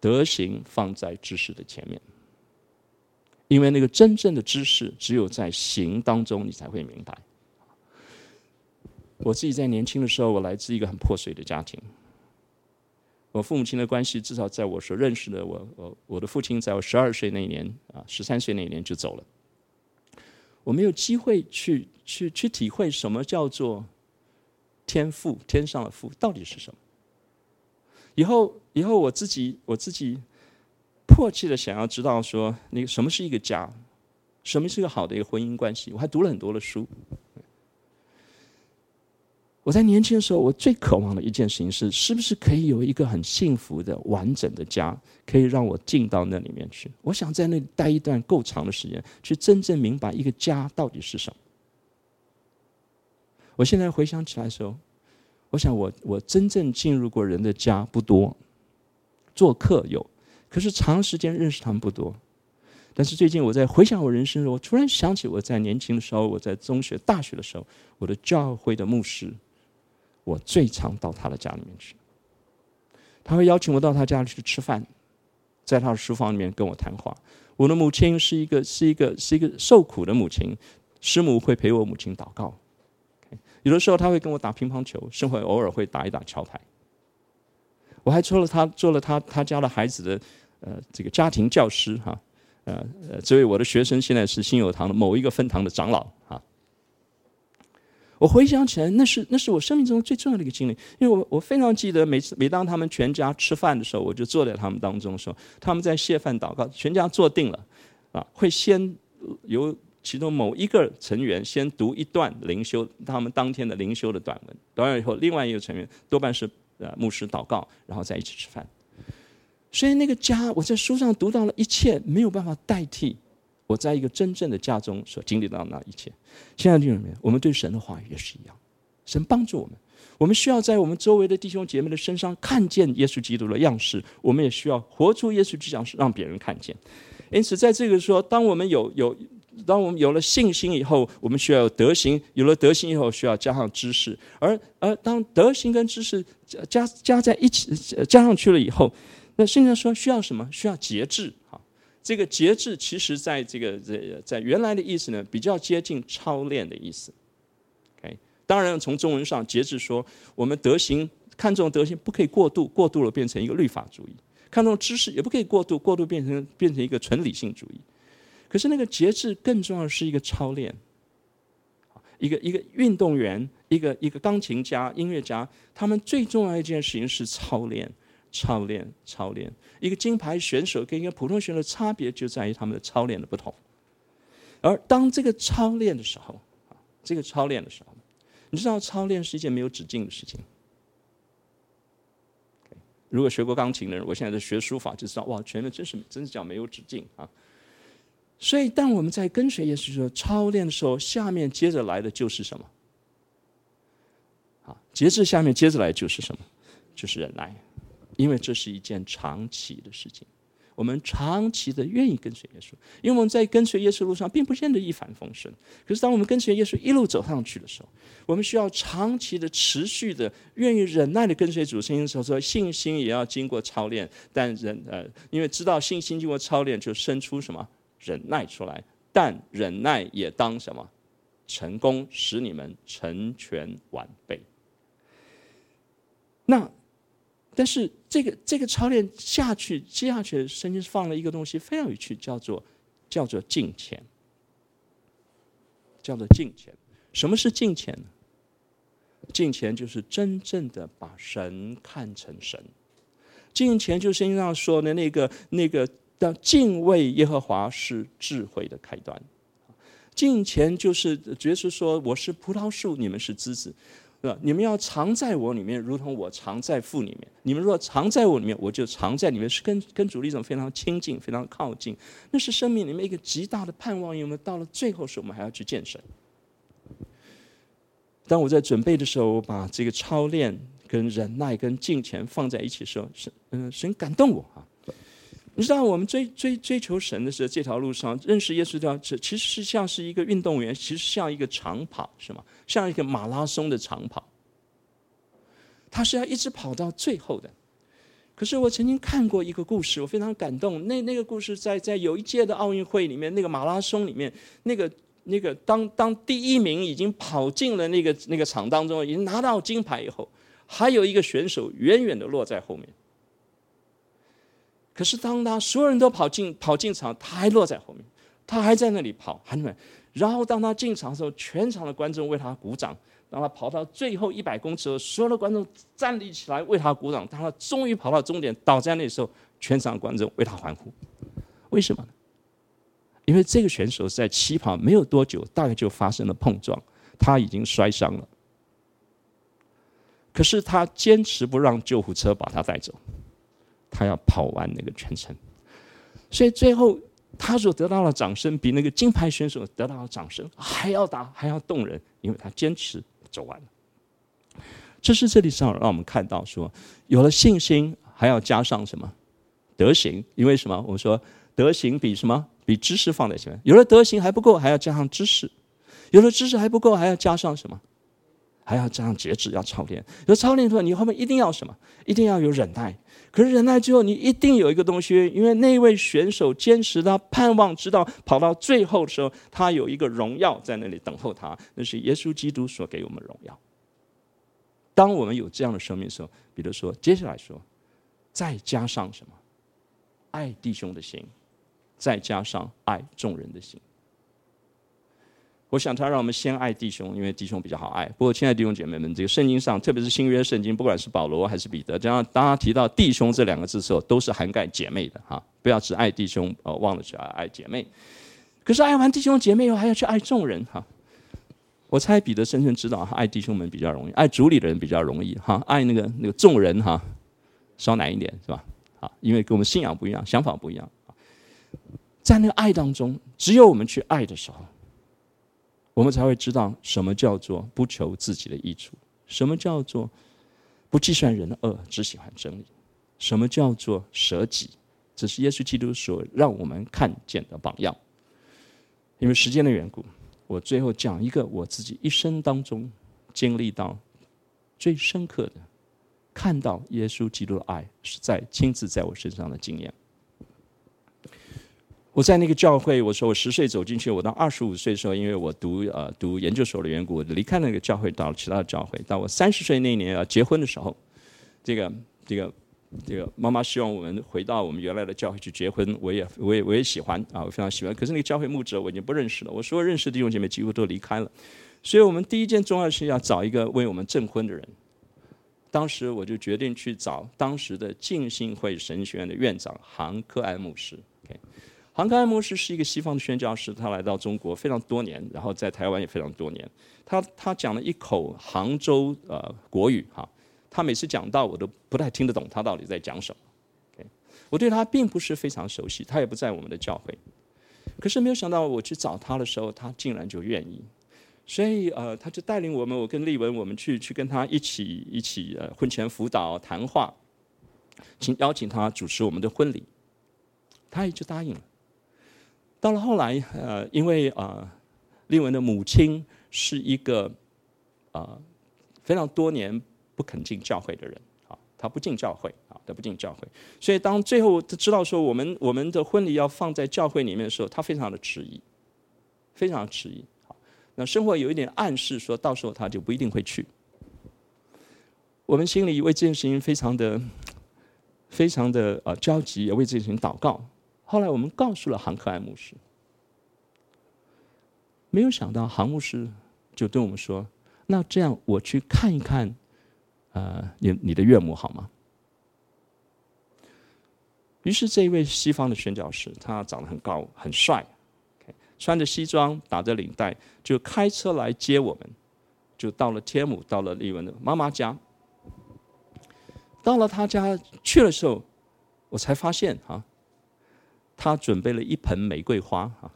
德行放在知识的前面。因为那个真正的知识，只有在行当中，你才会明白。我自己在年轻的时候，我来自一个很破碎的家庭。我父母亲的关系，至少在我所认识的，我我我的父亲，在我十二岁那一年啊，十三岁那一年就走了。我没有机会去去去体会什么叫做天父，天上的父到底是什么。以后以后我自己我自己。迫切的想要知道说，那个什么是一个家，什么是一个好的一个婚姻关系。我还读了很多的书。我在年轻的时候，我最渴望的一件事情是，是不是可以有一个很幸福的、完整的家，可以让我进到那里面去？我想在那里待一段够长的时间，去真正明白一个家到底是什么。我现在回想起来的时候，我想我我真正进入过人的家不多，做客有。可是长时间认识他们不多，但是最近我在回想我人生的时候，我突然想起我在年轻的时候，我在中学、大学的时候，我的教会的牧师，我最常到他的家里面去。他会邀请我到他家里去吃饭，在他的书房里面跟我谈话。我的母亲是一个是一个是一个受苦的母亲，师母会陪我母亲祷告。有的时候他会跟我打乒乓球，甚至偶尔会打一打桥牌。我还做了他做了他他家的孩子的。呃，这个家庭教师哈，呃呃，这位我的学生现在是新友堂的某一个分堂的长老。我回想起来，那是那是我生命中最重要的一个经历，因为我我非常记得每次每当他们全家吃饭的时候，我就坐在他们当中的时候，他们在谢饭祷告，全家坐定了啊，会先由其中某一个成员先读一段灵修，他们当天的灵修的短文，读完以后，另外一个成员多半是呃牧师祷告，然后在一起吃饭。所以那个家，我在书上读到了一切，没有办法代替我在一个真正的家中所经历到那一切。现在弟兄们，我们对神的话语也是一样，神帮助我们，我们需要在我们周围的弟兄姐妹的身上看见耶稣基督的样式，我们也需要活出耶稣基督样式，让别人看见。因此，在这个说，当我们有有，当我们有了信心以后，我们需要有德行；有了德行以后，需要加上知识。而而当德行跟知识加加加在一起，加上去了以后。那圣经说需要什么？需要节制。这个节制其实在这个在在原来的意思呢，比较接近操练的意思。OK，当然从中文上节制说，我们德行看重德行不可以过度，过度了变成一个律法主义；看重知识也不可以过度，过度变成变成一个纯理性主义。可是那个节制更重要的是一个操练。一个一个运动员，一个一个钢琴家、音乐家，他们最重要一件事情是操练。操练，操练。一个金牌选手跟一个普通选手的差别就在于他们的操练的不同。而当这个操练的时候，啊，这个操练的时候，你知道操练是一件没有止境的事情。如果学过钢琴的人，我现在在学书法，就知道哇，全的真是真是叫没有止境啊。所以，当我们在跟随耶稣说操练的时候，下面接着来的就是什么？啊，节制下面接着来就是什么？就是忍耐。因为这是一件长期的事情，我们长期的愿意跟随耶稣，因为我们在跟随耶稣路上并不见得一帆风顺。可是当我们跟随耶稣一路走上去的时候，我们需要长期的、持续的、愿意忍耐的跟随主。圣经所说，信心也要经过操练，但忍呃，因为知道信心经过操练，就生出什么忍耐出来。但忍耐也当什么成功，使你们成全完备。那。但是这个这个操练下去，接下去，圣经放了一个东西非常有趣，叫做叫做敬虔，叫做敬虔。什么是敬虔呢？敬虔就是真正的把神看成神。敬虔就是圣经上说的那个那个的敬畏耶和华是智慧的开端。敬虔就是主耶稣说：“我是葡萄树，你们是枝子。”是吧？你们要常在我里面，如同我常在父里面。你们若常在我里面，我就常在里面，是跟跟主的一种非常亲近、非常靠近。那是生命里面一个极大的盼望。因为到了最后时，我们还要去见神。当我在准备的时候，我把这个操练、跟忍耐、跟敬虔放在一起的时候，神嗯，神感动我啊。你知道，我们追追追求神的时候，这条路上认识耶稣这这其实是像是一个运动员，其实像一个长跑，是吗？像一个马拉松的长跑，他是要一直跑到最后的。可是我曾经看过一个故事，我非常感动。那那个故事在在有一届的奥运会里面，那个马拉松里面，那个那个当当第一名已经跑进了那个那个场当中，已经拿到金牌以后，还有一个选手远远的落在后面。可是，当他所有人都跑进跑进场，他还落在后面，他还在那里跑，很远。然后，当他进场的时候，全场的观众为他鼓掌。当他跑到最后一百公尺的时候，所有的观众站立起来为他鼓掌。当他终于跑到终点，倒在那时候，全场观众为他欢呼。为什么呢？因为这个选手在起跑没有多久，大概就发生了碰撞，他已经摔伤了。可是他坚持不让救护车把他带走。他要跑完那个全程，所以最后他所得到的掌声比那个金牌选手得到的掌声还要大，还要动人，因为他坚持走完了。这是这里上让我们看到说，有了信心，还要加上什么？德行。因为什么？我们说德行比什么？比知识放在前面。有了德行还不够，还要加上知识；有了知识还不够，还要加上什么？还要加上节制，要操练。有操练之后，你后面一定要什么？一定要有忍耐。可是忍耐之后，你一定有一个东西，因为那位选手坚持，他盼望知道跑到最后的时候，他有一个荣耀在那里等候他，那是耶稣基督所给我们荣耀。当我们有这样的生命的时候，比如说接下来说，再加上什么？爱弟兄的心，再加上爱众人的心。我想他让我们先爱弟兄，因为弟兄比较好爱。不过，亲爱的弟兄姐妹们，这个圣经上，特别是新约圣经，不管是保罗还是彼得，这样当他提到弟兄这两个字的时候，都是涵盖姐妹的哈。不要只爱弟兄，呃，忘了去爱姐妹。可是爱完弟兄姐妹以后，还要去爱众人哈。我猜彼得深深知道，爱弟兄们比较容易，爱主里的人比较容易哈。爱那个那个众人哈，稍难一点是吧？啊，因为跟我们信仰不一样，想法不一样。在那个爱当中，只有我们去爱的时候。我们才会知道什么叫做不求自己的益处，什么叫做不计算人的恶，只喜欢真理，什么叫做舍己，这是耶稣基督所让我们看见的榜样。因为时间的缘故，我最后讲一个我自己一生当中经历到最深刻的，看到耶稣基督的爱是在亲自在我身上的经验。我在那个教会，我说我十岁走进去，我到二十五岁的时候，因为我读呃读研究所的缘故，我离开那个教会，到了其他的教会。到我三十岁那年要结婚的时候，这个这个这个妈妈希望我们回到我们原来的教会去结婚，我也我也我也喜欢啊，我非常喜欢。可是那个教会牧者我已经不认识了，我所有认识的弟兄姐妹几乎都离开了，所以我们第一件重要的事要找一个为我们证婚的人。当时我就决定去找当时的浸信会神学院的院长杭克安牧师。ok 杭克安牧师是一个西方的宣教师，他来到中国非常多年，然后在台湾也非常多年。他他讲了一口杭州呃国语哈，他每次讲到我都不太听得懂他到底在讲什么。我对他并不是非常熟悉，他也不在我们的教会。可是没有想到我去找他的时候，他竟然就愿意，所以呃他就带领我们，我跟丽文我们去去跟他一起一起呃婚前辅导谈话，请邀请他主持我们的婚礼，他也就答应了。到了后来，呃，因为啊，丽文的母亲是一个啊非常多年不肯进教会的人，啊，她不进教会，啊，她不进教会，所以当最后她知道说我们我们的婚礼要放在教会里面的时候，她非常的迟疑，非常迟疑。好，那生活有一点暗示，说到时候她就不一定会去。我们心里为这件事情非常的非常的呃焦急，也为这件事情祷告。后来我们告诉了杭克爱牧师，没有想到杭牧师就对我们说：“那这样我去看一看，呃，你你的岳母好吗？”于是这一位西方的宣教士，他长得很高很帅，穿着西装打着领带，就开车来接我们，就到了天母，到了丽文的妈妈家。到了他家去的时候，我才发现哈，他准备了一盆玫瑰花哈，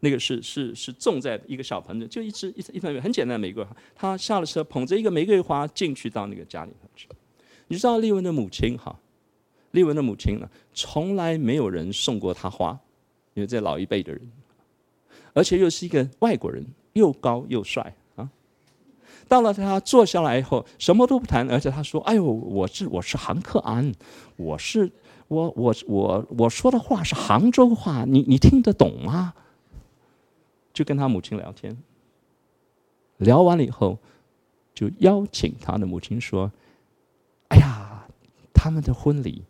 那个是是是种在一个小盆子，就一支一一盆很简单的玫瑰花。他下了车，捧着一个玫瑰花进去到那个家里头去。你知道丽文的母亲哈，丽文的母亲呢，从来没有人送过她花，因为这老一辈的人，而且又是一个外国人，又高又帅啊。到了他坐下来以后，什么都不谈，而且他说：“哎呦，我是我是杭克安，我是我我我我说的话是杭州话，你你听得懂吗？”就跟他母亲聊天，聊完了以后，就邀请他的母亲说：“哎呀，他们的婚礼，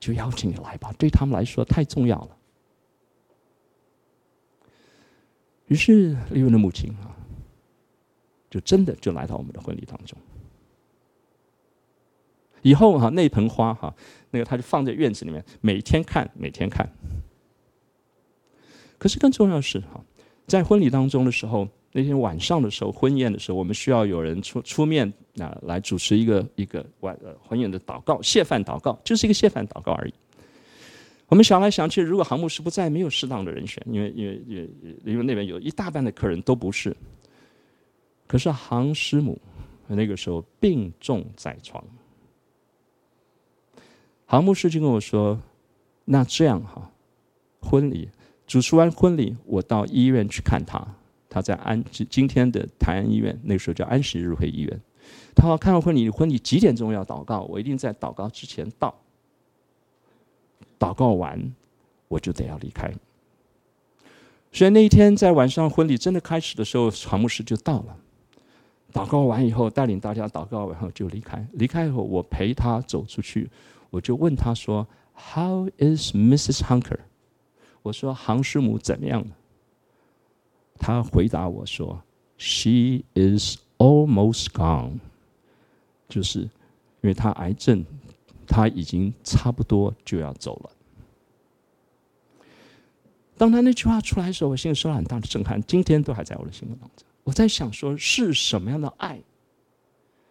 就邀请你来吧，对他们来说太重要了。”于是丽文的母亲啊，就真的就来到我们的婚礼当中。以后哈，那盆花哈，那个他就放在院子里面，每天看，每天看。可是更重要的是哈，在婚礼当中的时候，那天晚上的时候，婚宴的时候，我们需要有人出出面啊，来主持一个一个晚呃婚宴的祷告，谢饭祷告，就是一个谢饭祷告而已。我们想来想去，如果杭牧师不在，没有适当的人选，因为因为因为因为那边有一大半的客人都不是。可是杭师母那个时候病重在床，杭牧师就跟我说：“那这样哈，婚礼主持完婚礼，我到医院去看他。他在安今天的台安医院，那个时候叫安息日会医院。他说看完婚礼，婚礼几点钟要祷告？我一定在祷告之前到。”祷告完，我就得要离开。所以那一天在晚上婚礼真的开始的时候，传牧师就到了。祷告完以后，带领大家祷告完后就离开。离开以后，我陪他走出去，我就问他说：“How is Mrs. Hunker？” 我说：“杭师母怎么样？”他回答我说：“She is almost gone。”就是因为他癌症。他已经差不多就要走了。当他那句话出来的时候，我心里受了很大的震撼，今天都还在我的心里当中。我在想，说是什么样的爱，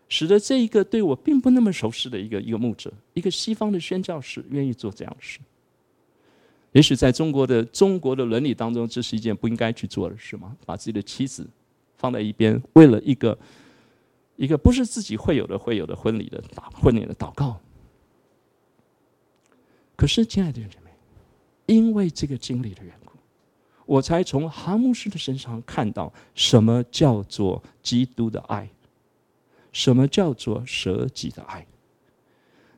使得这一个对我并不那么熟悉的一个一个牧者，一个西方的宣教士，愿意做这样的事？也许在中国的中国的伦理当中，这是一件不应该去做的事吗？把自己的妻子放在一边，为了一个一个不是自己会有的会有的婚礼的祷婚礼的祷告。可是，亲爱的弟兄姐妹，因为这个经历的缘故，我才从哈牧师的身上看到什么叫做基督的爱，什么叫做舍己的爱。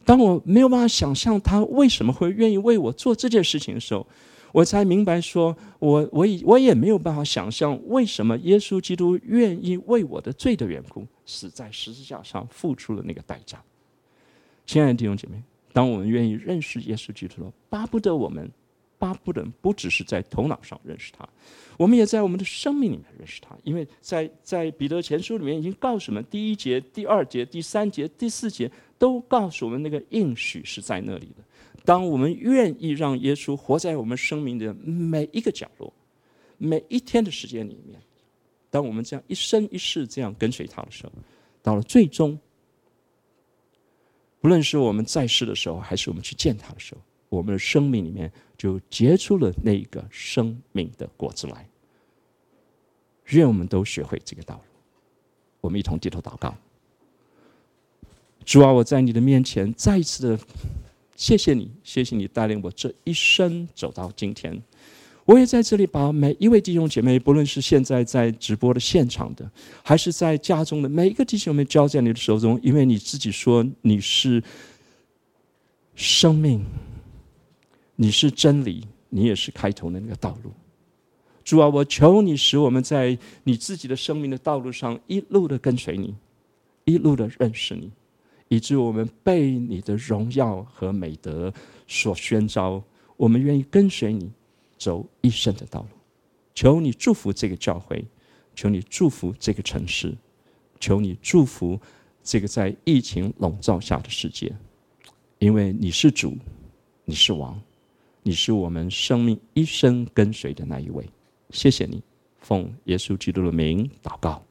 当我没有办法想象他为什么会愿意为我做这件事情的时候，我才明白说，我我我也没有办法想象为什么耶稣基督愿意为我的罪的缘故死在十字架上，付出了那个代价。亲爱的弟兄姐妹。当我们愿意认识耶稣基督了，巴不得我们，巴不得不只是在头脑上认识他，我们也在我们的生命里面认识他。因为在在彼得前书里面已经告诉我们，第一节、第二节、第三节、第四节都告诉我们，那个应许是在那里的。当我们愿意让耶稣活在我们生命的每一个角落、每一天的时间里面，当我们这样一生一世这样跟随他的时候，到了最终。不论是我们在世的时候，还是我们去见他的时候，我们的生命里面就结出了那个生命的果子来。愿我们都学会这个道路。我们一同低头祷告。主啊，我在你的面前再一次的谢谢你，谢谢你带领我这一生走到今天。我也在这里把每一位弟兄姐妹，不论是现在在直播的现场的，还是在家中的每一个弟兄们，交在你的手中。因为你自己说你是生命，你是真理，你也是开头的那个道路。主啊，我求你使我们在你自己的生命的道路上一路的跟随你，一路的认识你，以致我们被你的荣耀和美德所宣召。我们愿意跟随你。走一生的道路，求你祝福这个教会，求你祝福这个城市，求你祝福这个在疫情笼罩下的世界，因为你是主，你是王，你是我们生命一生跟随的那一位。谢谢你，奉耶稣基督的名祷告，